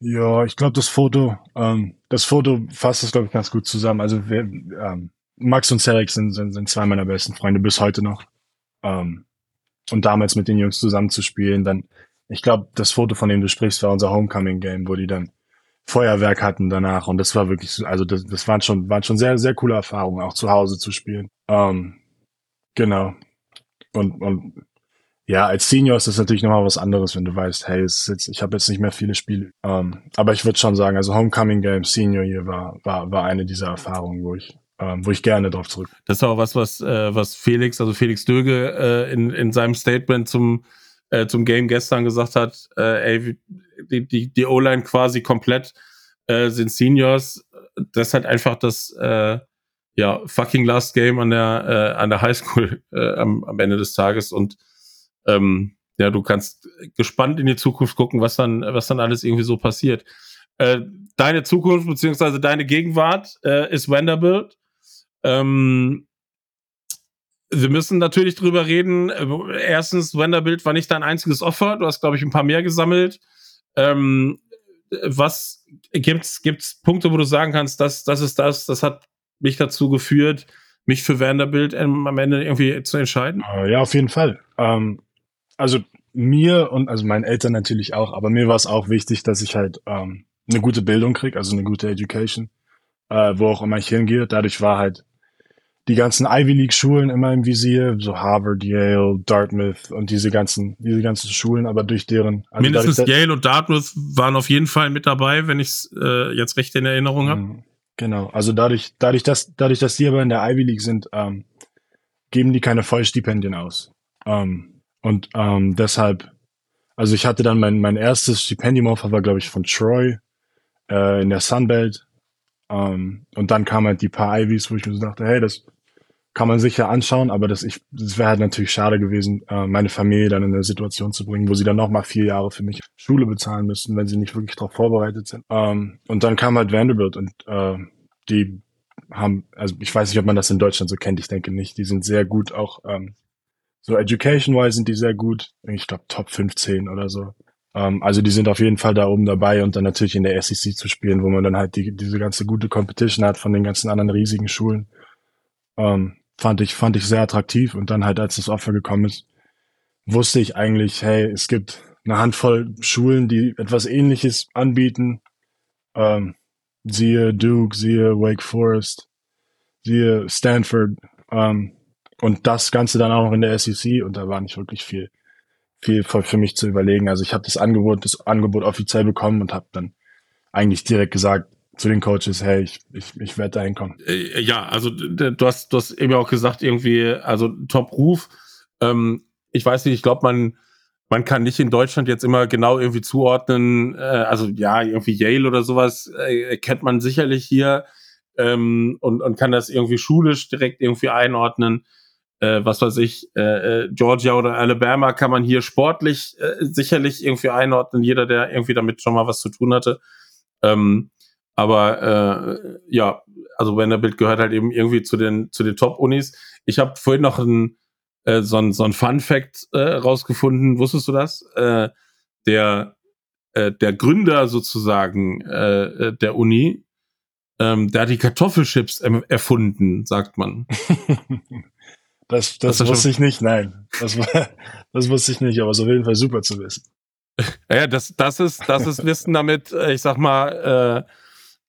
Ja, ich glaube, das Foto, ähm, das Foto fasst das, glaube ich, ganz gut zusammen. Also wir, ähm, Max und Serek sind, sind, sind zwei meiner besten Freunde bis heute noch. Ähm, und damals mit den Jungs zusammen zu spielen, dann, ich glaube, das Foto, von dem du sprichst, war unser Homecoming-Game, wo die dann Feuerwerk hatten danach. Und das war wirklich, also das, das waren schon, waren schon sehr, sehr coole Erfahrungen, auch zu Hause zu spielen. Ähm, genau. Und, und ja, als Senior ist das natürlich nochmal was anderes, wenn du weißt, hey, jetzt, ich habe jetzt nicht mehr viele Spiele. Ähm, aber ich würde schon sagen, also Homecoming Game Senior hier war, war, war eine dieser Erfahrungen, wo ich, ähm, wo ich gerne drauf zurück. Das ist auch was, was, äh, was Felix, also Felix Döge, äh, in, in seinem Statement zum, äh, zum Game gestern gesagt hat, äh, ey, die, die, die O-Line quasi komplett äh, sind Seniors. Das halt einfach das, äh, ja, fucking Last Game an der, äh, an der Highschool äh, am, am Ende des Tages und ähm, ja, du kannst gespannt in die Zukunft gucken, was dann, was dann alles irgendwie so passiert. Äh, deine Zukunft beziehungsweise deine Gegenwart äh, ist Vanderbilt. Ähm, wir müssen natürlich drüber reden. Erstens, Vanderbilt war nicht dein einziges Offer. Du hast, glaube ich, ein paar mehr gesammelt. Ähm, was gibt's, gibt's Punkte, wo du sagen kannst, das, das ist das, das hat mich dazu geführt, mich für Vanderbilt am Ende irgendwie zu entscheiden? Äh, ja, auf jeden Fall. Ähm, also mir und also meinen Eltern natürlich auch, aber mir war es auch wichtig, dass ich halt ähm, eine gute Bildung krieg, also eine gute Education, äh, wo auch immer ich hingehe. Dadurch war halt die ganzen Ivy League Schulen immer im Visier, so Harvard, Yale, Dartmouth und diese ganzen, diese ganzen Schulen, aber durch deren. Also Mindestens dadurch, Yale und Dartmouth waren auf jeden Fall mit dabei, wenn ich es äh, jetzt recht in Erinnerung habe. Genau, also dadurch, dadurch, dass, dadurch, dass die aber in der Ivy League sind, ähm, geben die keine Vollstipendien aus. Ähm, und ähm, deshalb, also ich hatte dann mein, mein erstes Stipendium-Offer war, glaube ich, von Troy äh, in der Sunbelt. Ähm, und dann kamen halt die paar Ivys, wo ich mir so dachte, hey, das kann man sich ja anschauen, aber das, ich, das wäre halt natürlich schade gewesen, äh, meine Familie dann in eine Situation zu bringen, wo sie dann nochmal vier Jahre für mich Schule bezahlen müssten, wenn sie nicht wirklich darauf vorbereitet sind. Ähm, und dann kam halt Vanderbilt und äh, die haben, also ich weiß nicht, ob man das in Deutschland so kennt, ich denke nicht. Die sind sehr gut auch ähm, so education-wise sind die sehr gut. Ich glaube Top 15 oder so. Ähm, also die sind auf jeden Fall da oben dabei und dann natürlich in der SEC zu spielen, wo man dann halt die, diese ganze gute Competition hat von den ganzen anderen riesigen Schulen. Ähm, fand ich, fand ich sehr attraktiv und dann halt, als das Offer gekommen ist, wusste ich eigentlich, hey, es gibt eine Handvoll Schulen, die etwas ähnliches anbieten. Ähm, siehe Duke, siehe Wake Forest, siehe Stanford. Ähm, und das Ganze dann auch noch in der SEC und da war nicht wirklich viel, viel für mich zu überlegen. Also ich habe das Angebot, das Angebot offiziell bekommen und habe dann eigentlich direkt gesagt zu den Coaches, hey, ich, ich, ich werde da hinkommen. Äh, ja, also du hast, du hast eben auch gesagt, irgendwie, also Top-Ruf. Ähm, ich weiß nicht, ich glaube, man, man kann nicht in Deutschland jetzt immer genau irgendwie zuordnen, äh, also ja, irgendwie Yale oder sowas äh, kennt man sicherlich hier ähm, und, und kann das irgendwie schulisch direkt irgendwie einordnen äh, was weiß ich, äh, äh, Georgia oder Alabama kann man hier sportlich äh, sicherlich irgendwie einordnen, jeder, der irgendwie damit schon mal was zu tun hatte. Ähm, aber äh, ja, also Vanderbilt gehört halt eben irgendwie zu den zu den Top-Unis. Ich habe vorhin noch ein, äh, so ein so ein Fun-Fact äh, rausgefunden. Wusstest du das? Äh, der äh, der Gründer sozusagen äh, der Uni, ähm, der hat die Kartoffelchips erfunden, sagt man. Das, das, das wusste ich nicht, nein. Das, das wusste ich nicht, aber es ist auf jeden Fall super zu wissen. Ja, das, das ist, das ist Wissen damit, äh, ich sag mal, äh,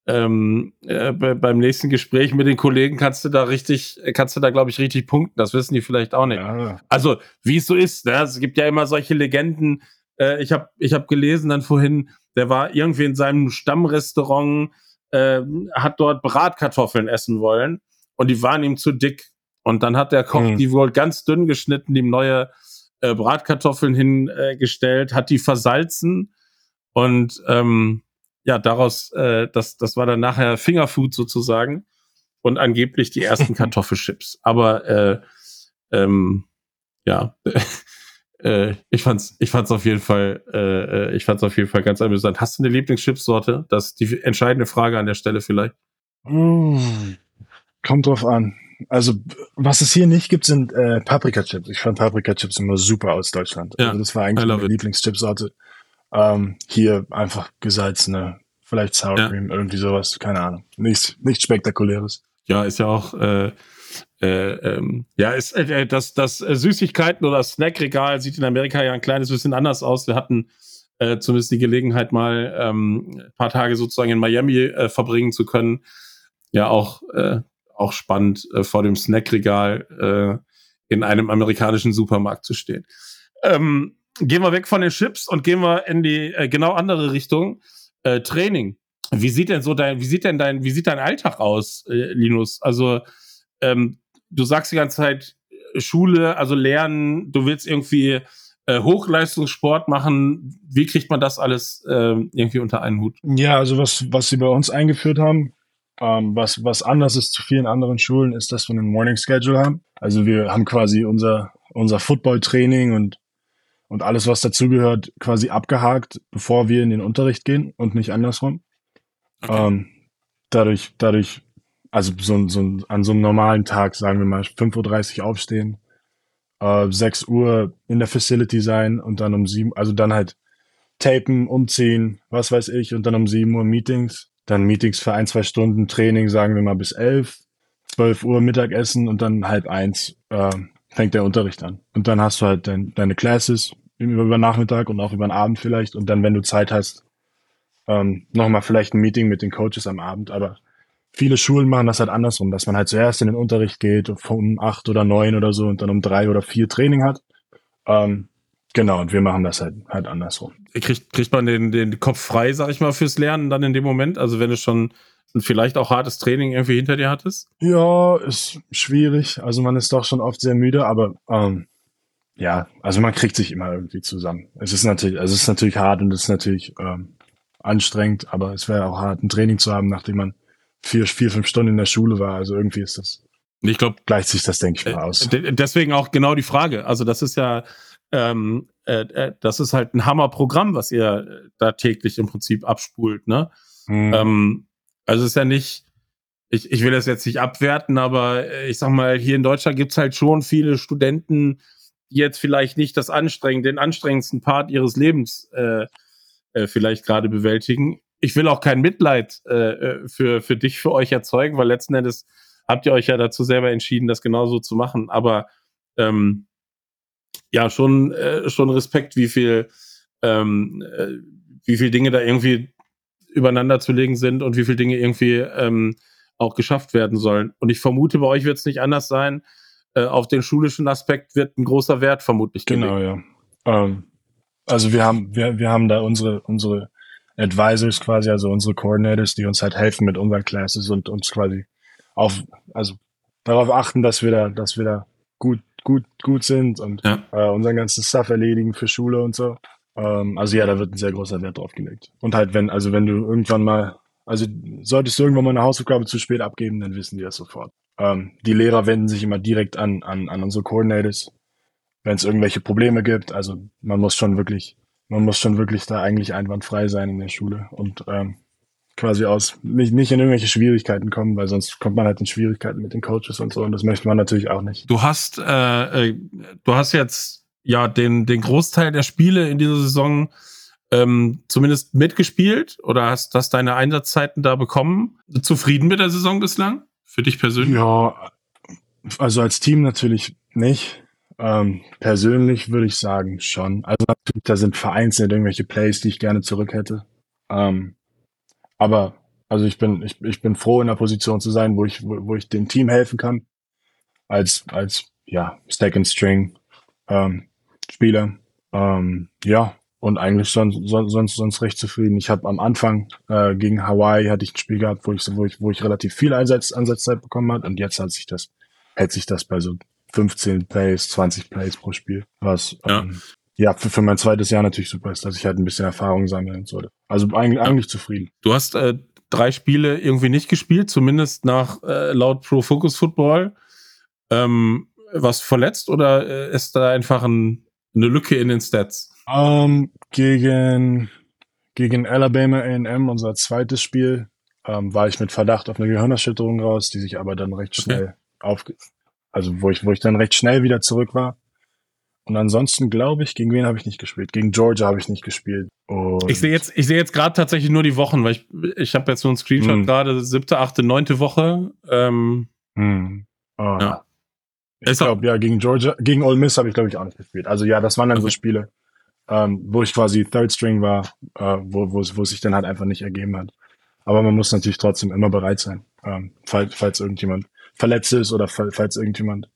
ähm, äh, beim nächsten Gespräch mit den Kollegen kannst du da richtig, kannst du da, glaube ich, richtig punkten. Das wissen die vielleicht auch nicht. Ja. Also, wie es so ist, ne? es gibt ja immer solche Legenden. Äh, ich habe ich hab gelesen dann vorhin, der war irgendwie in seinem Stammrestaurant, äh, hat dort Bratkartoffeln essen wollen und die waren ihm zu dick. Und dann hat der Koch mhm. die wohl ganz dünn geschnitten, ihm neue äh, Bratkartoffeln hingestellt, hat die versalzen und ähm, ja, daraus, äh, das, das war dann nachher Fingerfood sozusagen und angeblich die ersten Kartoffelchips. Aber äh, ähm, ja, äh, ich fand's, ich fand's auf jeden Fall, äh, äh, ich fand's auf jeden Fall ganz amüsant. Hast du eine Lieblingschipsorte? Das ist die entscheidende Frage an der Stelle vielleicht. Mmh, kommt drauf an. Also, was es hier nicht gibt, sind äh, Paprika-Chips. Ich fand Paprika-Chips immer super aus Deutschland. Ja, also das war eigentlich meine Lieblingschipsorte. Ähm, hier einfach gesalzene, vielleicht Sour Cream, ja. irgendwie sowas, keine Ahnung. Nichts, nichts Spektakuläres. Ja, ist ja auch, äh, äh, ähm, ja, ist, äh, das, das Süßigkeiten- oder Snackregal sieht in Amerika ja ein kleines bisschen anders aus. Wir hatten äh, zumindest die Gelegenheit, mal ähm, ein paar Tage sozusagen in Miami äh, verbringen zu können. Ja, auch, äh, auch spannend, äh, vor dem Snackregal äh, in einem amerikanischen Supermarkt zu stehen. Ähm, gehen wir weg von den Chips und gehen wir in die äh, genau andere Richtung. Äh, Training. Wie sieht denn so dein, wie sieht denn dein, wie sieht dein Alltag aus, äh, Linus? Also, ähm, du sagst die ganze Zeit äh, Schule, also Lernen, du willst irgendwie äh, Hochleistungssport machen. Wie kriegt man das alles äh, irgendwie unter einen Hut? Ja, also was, was sie bei uns eingeführt haben, ähm, was, was anders ist zu vielen anderen Schulen, ist, dass wir einen Morning Schedule haben. Also wir haben quasi unser, unser Football-Training und, und alles, was dazugehört, quasi abgehakt, bevor wir in den Unterricht gehen und nicht andersrum. Okay. Ähm, dadurch, dadurch, also so, so, an so einem normalen Tag, sagen wir mal, 5.30 Uhr aufstehen, äh, 6 Uhr in der Facility sein und dann um 7, also dann halt tapen, umziehen, was weiß ich, und dann um 7 Uhr Meetings, dann Meetings für ein, zwei Stunden, Training, sagen wir mal bis 11, 12 Uhr Mittagessen und dann halb eins äh, fängt der Unterricht an. Und dann hast du halt dein, deine Classes über Nachmittag und auch über den Abend vielleicht und dann, wenn du Zeit hast, ähm, nochmal vielleicht ein Meeting mit den Coaches am Abend, aber viele Schulen machen das halt andersrum, dass man halt zuerst in den Unterricht geht, um acht oder neun oder so und dann um drei oder vier Training hat. Ähm, genau, und wir machen das halt, halt andersrum. Kriegt, kriegt man den, den Kopf frei, sag ich mal, fürs Lernen dann in dem Moment? Also wenn du schon vielleicht auch hartes Training irgendwie hinter dir hattest? Ja, ist schwierig. Also man ist doch schon oft sehr müde, aber ähm, ja, also man kriegt sich immer irgendwie zusammen. Es ist natürlich, also es ist natürlich hart und es ist natürlich ähm, anstrengend, aber es wäre auch hart, ein Training zu haben, nachdem man vier, vier, fünf Stunden in der Schule war. Also irgendwie ist das. Ich glaube, gleicht sich das, denke ich mal, aus. Deswegen auch genau die Frage. Also, das ist ja, ähm, äh, äh, das ist halt ein Hammerprogramm, was ihr da täglich im Prinzip abspult, ne? Hm. Ähm, also es ist ja nicht, ich, ich will das jetzt nicht abwerten, aber ich sag mal, hier in Deutschland gibt's halt schon viele Studenten, die jetzt vielleicht nicht das anstrengend, den anstrengendsten Part ihres Lebens äh, äh, vielleicht gerade bewältigen ich will auch kein Mitleid äh, äh, für, für dich, für euch erzeugen, weil letzten Endes habt ihr euch ja dazu selber entschieden, das genauso zu machen. Aber ähm, ja, schon, äh, schon Respekt, wie viel, ähm, äh, wie viel Dinge da irgendwie übereinander zu legen sind und wie viel Dinge irgendwie ähm, auch geschafft werden sollen. Und ich vermute, bei euch wird es nicht anders sein. Äh, auf den schulischen Aspekt wird ein großer Wert vermutlich. Genau, ja. Ähm, also wir haben, wir, wir haben da unsere, unsere Advisors quasi, also unsere Coordinators, die uns halt helfen mit unseren Classes und uns quasi auf, also darauf achten, dass wir da, dass wir da gut, gut, gut sind und ja. äh, unseren ganzen Stuff erledigen für Schule und so. Ähm, also ja, da wird ein sehr großer Wert drauf gelegt. Und halt, wenn, also wenn du irgendwann mal, also solltest du irgendwann mal eine Hausaufgabe zu spät abgeben, dann wissen die das sofort. Ähm, die Lehrer wenden sich immer direkt an, an, an unsere Coordinators, wenn es irgendwelche Probleme gibt. Also man muss schon wirklich man muss schon wirklich da eigentlich einwandfrei sein in der Schule und ähm, quasi aus nicht, nicht in irgendwelche Schwierigkeiten kommen, weil sonst kommt man halt in Schwierigkeiten mit den Coaches und so und das möchte man natürlich auch nicht. Du hast äh, äh, du hast jetzt ja den den Großteil der Spiele in dieser Saison ähm, zumindest mitgespielt oder hast das deine Einsatzzeiten da bekommen? Zufrieden mit der Saison bislang für dich persönlich? Ja, also als Team natürlich nicht. Ähm, persönlich würde ich sagen schon. Also natürlich, da sind vereinzelt irgendwelche Plays, die ich gerne zurück hätte. Ähm, aber also ich bin ich, ich bin froh in der Position zu sein, wo ich wo, wo ich dem Team helfen kann als als ja Second String ähm, Spieler. Ähm, ja und eigentlich sonst sonst sonst recht zufrieden. Ich habe am Anfang äh, gegen Hawaii hatte ich ein Spiel gehabt, wo ich wo ich wo ich relativ viel Einsatz Ansatzzeit bekommen hat und jetzt hat sich das hält sich das bei so 15 Plays, 20 Plays pro Spiel. Was ja, ähm, ja für, für mein zweites Jahr natürlich super ist, dass ich halt ein bisschen Erfahrung sammeln sollte. Also eigentlich, eigentlich zufrieden. Du hast äh, drei Spiele irgendwie nicht gespielt, zumindest nach äh, laut Pro Focus Football. Ähm, was verletzt oder äh, ist da einfach ein, eine Lücke in den Stats? Um, ähm, gegen, gegen Alabama AM, unser zweites Spiel, ähm, war ich mit Verdacht auf eine Gehirnerschütterung raus, die sich aber dann recht schnell okay. auf, also wo ich, wo ich dann recht schnell wieder zurück war. Und ansonsten glaube ich, gegen wen habe ich nicht gespielt? Gegen Georgia habe ich nicht gespielt. Und ich sehe jetzt, ich sehe jetzt gerade tatsächlich nur die Wochen, weil ich, ich habe jetzt so einen Screenshot hm. gerade, siebte, achte, neunte Woche. Ähm, hm. oh. ja. Ich glaube, ja, gegen Georgia, gegen Ole Miss habe ich, glaube ich, auch nicht gespielt. Also ja, das waren dann okay. so Spiele, ähm, wo ich quasi Third String war, äh, wo, wo, wo es sich dann halt einfach nicht ergeben hat. Aber man muss natürlich trotzdem immer bereit sein, ähm, falls, falls irgendjemand verletzt ist oder falls irgendjemand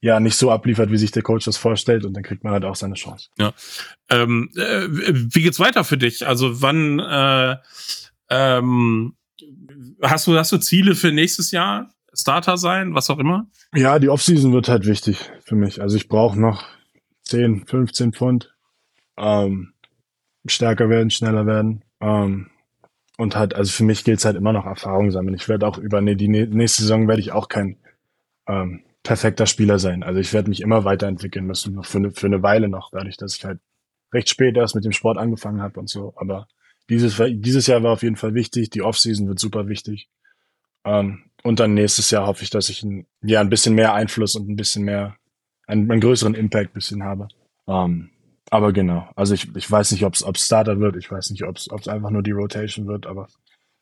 ja nicht so abliefert, wie sich der Coach das vorstellt und dann kriegt man halt auch seine Chance. Ja. Ähm, äh, wie geht's weiter für dich? Also wann äh, ähm, hast du hast du Ziele für nächstes Jahr? Starter sein, was auch immer? Ja, die Offseason wird halt wichtig für mich. Also ich brauche noch 10, 15 Pfund. Ähm, stärker werden, schneller werden. Ähm, und halt, also für mich gilt es halt immer noch Erfahrung sammeln. Ich werde auch über nee, die nächste Saison werde ich auch kein ähm, perfekter Spieler sein. Also ich werde mich immer weiterentwickeln müssen, noch für eine, für eine Weile noch, dadurch, dass ich halt recht spät erst mit dem Sport angefangen habe und so. Aber dieses, dieses Jahr war auf jeden Fall wichtig. Die Offseason wird super wichtig. Ähm, und dann nächstes Jahr hoffe ich, dass ich ein, ja, ein bisschen mehr Einfluss und ein bisschen mehr, einen, einen größeren Impact bisschen habe. Ähm, aber genau, also ich, ich weiß nicht, ob es Starter wird, ich weiß nicht, ob es einfach nur die Rotation wird, aber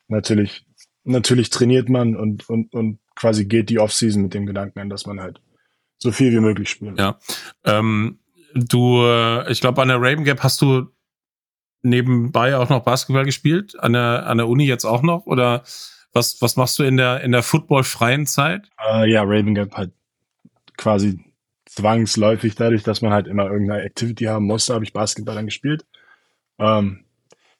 natürlich, natürlich trainiert man und, und, und quasi geht die Offseason mit dem Gedanken an, dass man halt so viel wie möglich spielt. Ja. Ähm, du, äh, ich glaube, an der Raven Gap hast du nebenbei auch noch Basketball gespielt, an der, an der Uni jetzt auch noch? Oder was, was machst du in der, in der footballfreien Zeit? Uh, ja, Raven Gap halt quasi zwangsläufig dadurch, dass man halt immer irgendeine Activity haben musste, habe ich Basketball dann gespielt. Ähm,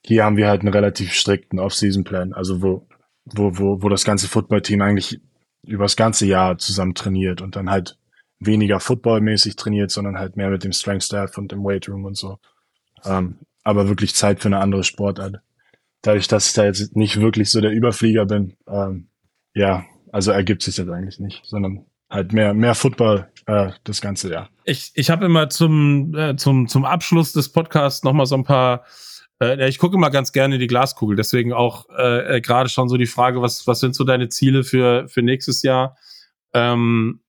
hier haben wir halt einen relativ strikten Off-Season-Plan, also wo, wo, wo, wo das ganze Football-Team eigentlich über das ganze Jahr zusammen trainiert und dann halt weniger footballmäßig trainiert, sondern halt mehr mit dem Strength Staff und dem Weight Room und so. Ähm, aber wirklich Zeit für eine andere Sportart. Dadurch, dass ich da jetzt nicht wirklich so der Überflieger bin, ähm, ja, also ergibt sich das eigentlich nicht, sondern halt mehr, mehr Football äh, das ganze Jahr. Ich, ich habe immer zum, äh, zum, zum Abschluss des Podcasts nochmal so ein paar äh, ich gucke immer ganz gerne die Glaskugel, deswegen auch äh, äh, gerade schon so die Frage, was, was sind so deine Ziele für, für nächstes Jahr? Ähm,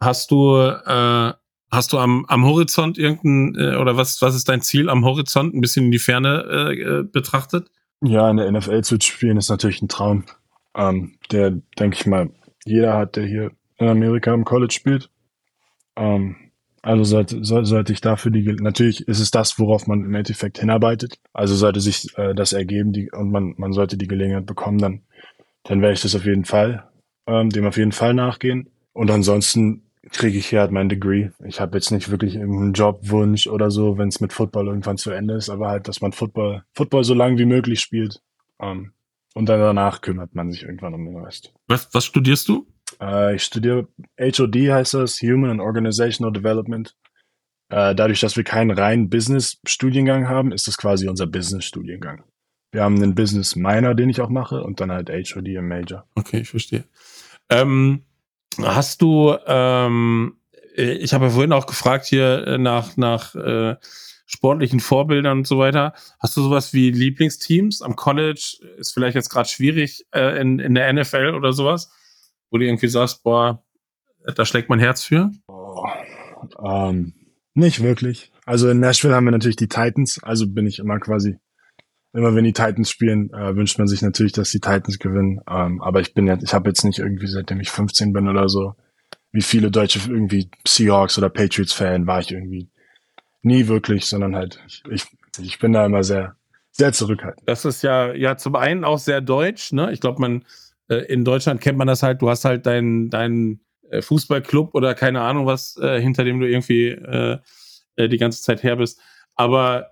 hast du, äh, hast du am, am Horizont irgendein, äh, oder was, was ist dein Ziel am Horizont, ein bisschen in die Ferne äh, äh betrachtet? Ja, in der NFL zu spielen ist natürlich ein Traum. Ähm, der, denke ich mal, jeder hat, der hier in Amerika im College spielt. Ähm, also sollte, sollte ich dafür die, natürlich ist es das, worauf man im Endeffekt hinarbeitet. Also sollte sich äh, das ergeben die, und man, man sollte die Gelegenheit bekommen, dann, dann werde ich das auf jeden Fall, ähm, dem auf jeden Fall nachgehen. Und ansonsten kriege ich hier halt mein Degree. Ich habe jetzt nicht wirklich irgendeinen Jobwunsch oder so, wenn es mit Football irgendwann zu Ende ist, aber halt, dass man Football, Football so lange wie möglich spielt. Ähm, und dann danach kümmert man sich irgendwann um den Rest. Was, was studierst du? Äh, ich studiere HOD heißt das, Human and Organizational Development. Äh, dadurch, dass wir keinen reinen Business-Studiengang haben, ist das quasi unser Business-Studiengang. Wir haben einen Business Minor, den ich auch mache, und dann halt HOD im Major. Okay, ich verstehe. Ähm, hast du, ähm, ich habe ja vorhin auch gefragt hier äh, nach, nach äh, sportlichen Vorbildern und so weiter. Hast du sowas wie Lieblingsteams am College? Ist vielleicht jetzt gerade schwierig äh, in, in der NFL oder sowas? Wo du irgendwie sagst, boah, da schlägt mein Herz für? Oh, ähm, nicht wirklich. Also in Nashville haben wir natürlich die Titans, also bin ich immer quasi, immer wenn die Titans spielen, äh, wünscht man sich natürlich, dass die Titans gewinnen. Ähm, aber ich bin jetzt, ich habe jetzt nicht irgendwie, seitdem ich 15 bin oder so, wie viele Deutsche irgendwie Seahawks oder Patriots-Fan war ich irgendwie nie wirklich, sondern halt, ich, ich bin da immer sehr, sehr zurückhaltend. Das ist ja, ja zum einen auch sehr deutsch, ne? Ich glaube, man, in Deutschland kennt man das halt, du hast halt deinen dein, äh, Fußballclub oder keine Ahnung was, äh, hinter dem du irgendwie äh, äh, die ganze Zeit her bist. Aber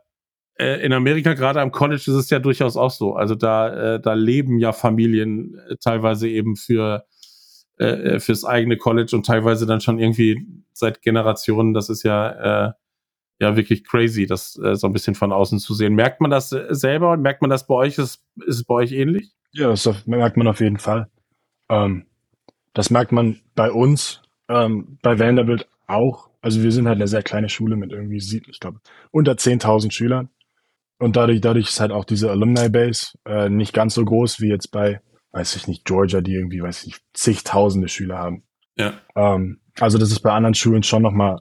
äh, in Amerika, gerade am College, ist es ja durchaus auch so. Also da, äh, da leben ja Familien äh, teilweise eben für äh, fürs eigene College und teilweise dann schon irgendwie seit Generationen. Das ist ja äh, ja wirklich crazy, das äh, so ein bisschen von außen zu sehen. Merkt man das selber und merkt man das bei euch? Ist, ist es bei euch ähnlich? Ja, das merkt man auf jeden Fall. Ähm, das merkt man bei uns, ähm, bei Vanderbilt auch. Also wir sind halt eine sehr kleine Schule mit irgendwie, ich glaube, unter 10.000 Schülern. Und dadurch, dadurch ist halt auch diese Alumni-Base äh, nicht ganz so groß wie jetzt bei, weiß ich nicht, Georgia, die irgendwie, weiß ich, zigtausende Schüler haben. Ja. Ähm, also das ist bei anderen Schulen schon nochmal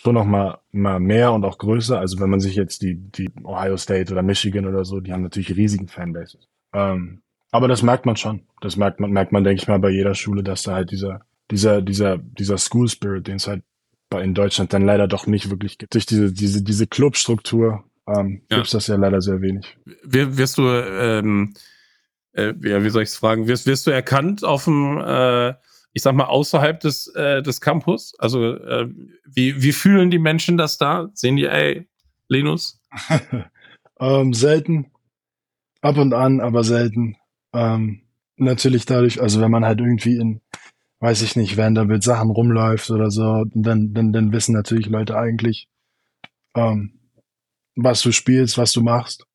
schon noch mal, mal mehr und auch größer. Also wenn man sich jetzt die, die Ohio State oder Michigan oder so, die haben natürlich riesigen Fanbases. Ähm, aber das merkt man schon. Das merkt man, merkt man, denke ich mal, bei jeder Schule, dass da halt dieser, dieser, dieser, dieser School Spirit, den es halt bei in Deutschland dann leider doch nicht wirklich gibt. Durch diese, diese, diese Clubstruktur ähm, ja. gibt es das ja leider sehr wenig. Wir, wirst du, ähm, äh, ja, wie soll ich es fragen, wirst, wirst du erkannt auf dem, äh, ich sag mal, außerhalb des, äh, des Campus? Also, äh, wie, wie fühlen die Menschen das da? Sehen die, ey, Linus? ähm, selten. Ab und an, aber selten. Ähm, natürlich dadurch, also wenn man halt irgendwie in, weiß ich nicht, Vanderbilt Sachen rumläuft oder so, dann, dann, dann wissen natürlich Leute eigentlich, ähm, was du spielst, was du machst.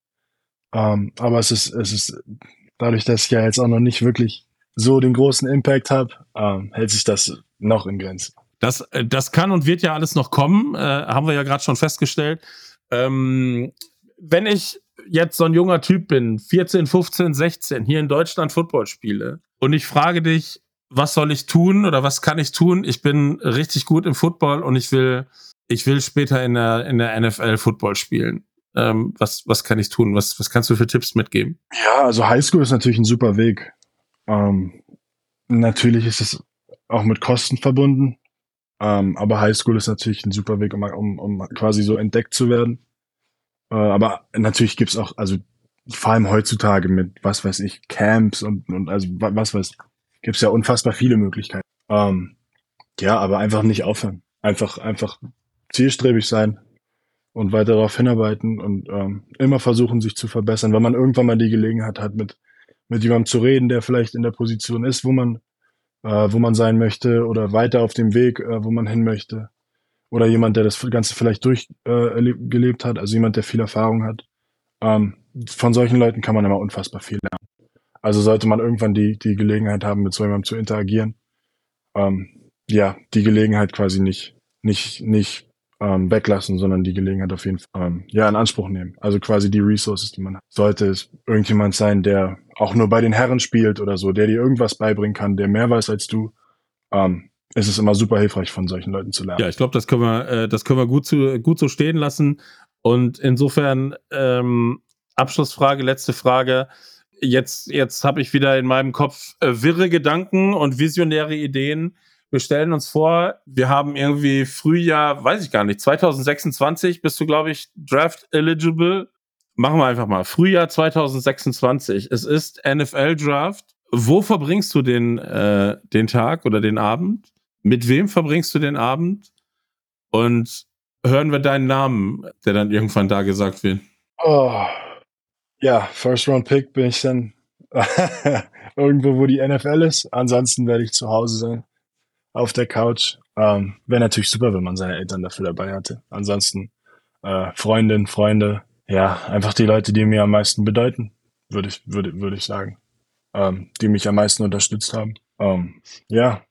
Ähm, aber es ist, es ist dadurch, dass ich ja jetzt auch noch nicht wirklich so den großen Impact habe, ähm, hält sich das noch in Grenzen. Das, äh, das kann und wird ja alles noch kommen, äh, haben wir ja gerade schon festgestellt. Ähm, wenn ich jetzt so ein junger Typ bin, 14, 15, 16, hier in Deutschland Football spiele und ich frage dich, was soll ich tun oder was kann ich tun? Ich bin richtig gut im Football und ich will, ich will später in der, in der NFL Football spielen. Ähm, was, was kann ich tun? Was, was kannst du für Tipps mitgeben? Ja, also Highschool ist natürlich ein super Weg. Ähm, natürlich ist es auch mit Kosten verbunden. Ähm, aber Highschool ist natürlich ein super Weg, um, um, um quasi so entdeckt zu werden. Äh, aber natürlich gibt's auch, also vor allem heutzutage mit, was weiß ich, Camps und, und also was weiß, gibt's ja unfassbar viele Möglichkeiten. Ähm, ja, aber einfach nicht aufhören. Einfach, einfach zielstrebig sein und weiter darauf hinarbeiten und ähm, immer versuchen, sich zu verbessern, wenn man irgendwann mal die Gelegenheit hat, mit, mit jemandem zu reden, der vielleicht in der Position ist, wo man, äh, wo man sein möchte oder weiter auf dem Weg, äh, wo man hin möchte oder jemand, der das Ganze vielleicht durchgelebt äh, hat, also jemand, der viel Erfahrung hat. Ähm, von solchen Leuten kann man immer unfassbar viel lernen. Also sollte man irgendwann die, die Gelegenheit haben, mit so jemandem zu interagieren, ähm, ja, die Gelegenheit quasi nicht, nicht, nicht ähm, weglassen, sondern die Gelegenheit auf jeden Fall ähm, ja in Anspruch nehmen. Also quasi die Resources, die man hat. Sollte es irgendjemand sein, der auch nur bei den Herren spielt oder so, der dir irgendwas beibringen kann, der mehr weiß als du, ähm, es ist immer super hilfreich, von solchen Leuten zu lernen. Ja, ich glaube, das können wir, äh, das können wir gut, zu, gut so stehen lassen. Und insofern, ähm, Abschlussfrage, letzte Frage. Jetzt, jetzt habe ich wieder in meinem Kopf äh, wirre Gedanken und visionäre Ideen. Wir stellen uns vor, wir haben irgendwie Frühjahr, weiß ich gar nicht, 2026 bist du, glaube ich, Draft eligible. Machen wir einfach mal. Frühjahr 2026. Es ist NFL Draft. Wo verbringst du den, äh, den Tag oder den Abend? Mit wem verbringst du den Abend? Und hören wir deinen Namen, der dann irgendwann da gesagt wird? Oh, ja, First Round Pick bin ich dann irgendwo, wo die NFL ist. Ansonsten werde ich zu Hause sein, auf der Couch. Ähm, Wäre natürlich super, wenn man seine Eltern dafür dabei hatte. Ansonsten äh, Freundin, Freunde, ja, einfach die Leute, die mir am meisten bedeuten, würde ich, würde, würde ich sagen. Ähm, die mich am meisten unterstützt haben. Ähm, ja,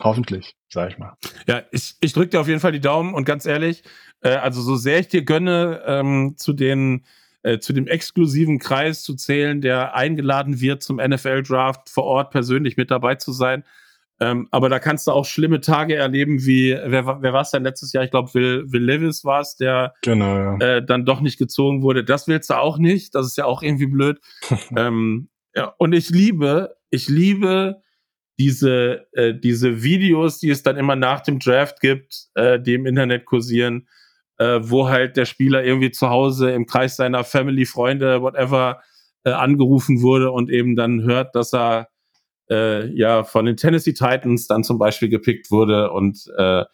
Hoffentlich, sag ich mal. Ja, ich, ich drücke dir auf jeden Fall die Daumen und ganz ehrlich, äh, also so sehr ich dir gönne, ähm, zu den äh, zu dem exklusiven Kreis zu zählen, der eingeladen wird zum NFL-Draft vor Ort persönlich mit dabei zu sein. Ähm, aber da kannst du auch schlimme Tage erleben, wie, wer, wer war es denn letztes Jahr? Ich glaube, Will, Will Levis war es, der genau, ja. äh, dann doch nicht gezogen wurde. Das willst du auch nicht. Das ist ja auch irgendwie blöd. ähm, ja, und ich liebe, ich liebe diese, äh, diese Videos, die es dann immer nach dem Draft gibt, äh, die im Internet kursieren, äh, wo halt der Spieler irgendwie zu Hause im Kreis seiner Family, Freunde, whatever, äh, angerufen wurde und eben dann hört, dass er äh, ja von den Tennessee Titans dann zum Beispiel gepickt wurde und äh,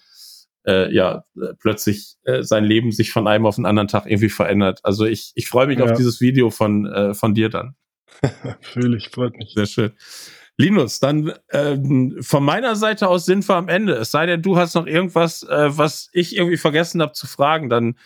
äh, ja plötzlich äh, sein Leben sich von einem auf den anderen Tag irgendwie verändert. Also ich, ich freue mich ja. auf dieses Video von, äh, von dir dann. Fühle ich, freut mich. Sehr schön. Linus, dann ähm, von meiner Seite aus sind wir am Ende. Es sei denn, du hast noch irgendwas, äh, was ich irgendwie vergessen habe zu fragen, dann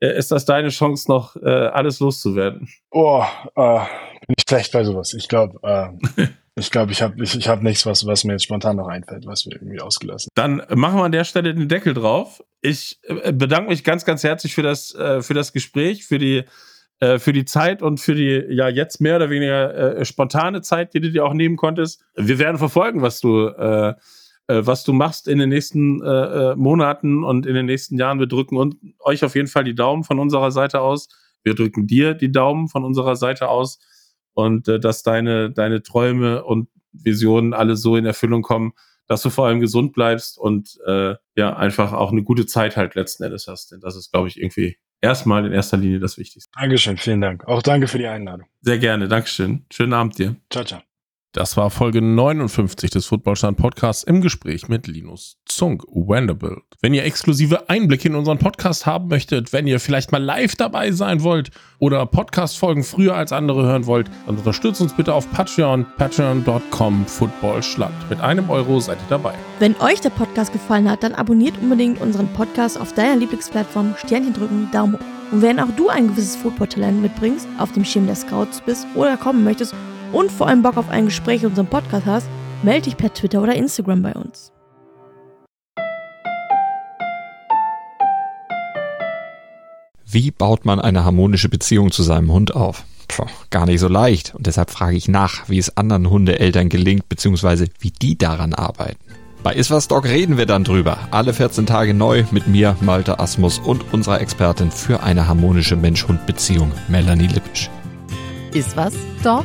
äh, ist das deine Chance, noch äh, alles loszuwerden. Oh, äh, bin ich schlecht bei sowas. Ich glaube, äh, ich glaube, ich habe ich, ich hab nichts, was, was mir jetzt spontan noch einfällt, was wir irgendwie ausgelassen. Dann machen wir an der Stelle den Deckel drauf. Ich äh, bedanke mich ganz, ganz herzlich für das, für das Gespräch, für die äh, für die Zeit und für die ja jetzt mehr oder weniger äh, spontane Zeit, die du dir auch nehmen konntest. Wir werden verfolgen, was du, äh, äh, was du machst in den nächsten äh, Monaten und in den nächsten Jahren. Wir drücken und, euch auf jeden Fall die Daumen von unserer Seite aus. Wir drücken dir die Daumen von unserer Seite aus und dass deine, deine Träume und Visionen alle so in Erfüllung kommen, dass du vor allem gesund bleibst und äh, ja, einfach auch eine gute Zeit halt letzten Endes hast. Denn das ist, glaube ich, irgendwie erstmal in erster Linie das Wichtigste. Dankeschön, vielen Dank. Auch danke für die Einladung. Sehr gerne, Dankeschön. Schönen Abend dir. Ciao, ciao. Das war Folge 59 des Footballstand Podcasts im Gespräch mit Linus Zunk Vanderbilt. Wenn ihr exklusive Einblicke in unseren Podcast haben möchtet, wenn ihr vielleicht mal live dabei sein wollt oder Podcast-Folgen früher als andere hören wollt, dann unterstützt uns bitte auf Patreon, patreon.com footballschland. Mit einem Euro seid ihr dabei. Wenn euch der Podcast gefallen hat, dann abonniert unbedingt unseren Podcast auf deiner Lieblingsplattform, Sternchen drücken, Daumen hoch. Und wenn auch du ein gewisses Football-Talent mitbringst, auf dem Schirm der Scouts bist oder kommen möchtest und vor allem Bock auf ein Gespräch in unserem Podcast hast, melde dich per Twitter oder Instagram bei uns. Wie baut man eine harmonische Beziehung zu seinem Hund auf? Puh, gar nicht so leicht. Und deshalb frage ich nach, wie es anderen Hundeeltern gelingt, beziehungsweise wie die daran arbeiten. Bei Iswas Dog reden wir dann drüber. Alle 14 Tage neu mit mir, Malte Asmus und unserer Expertin für eine harmonische Mensch-Hund-Beziehung, Melanie Lippisch. Iswas Dog?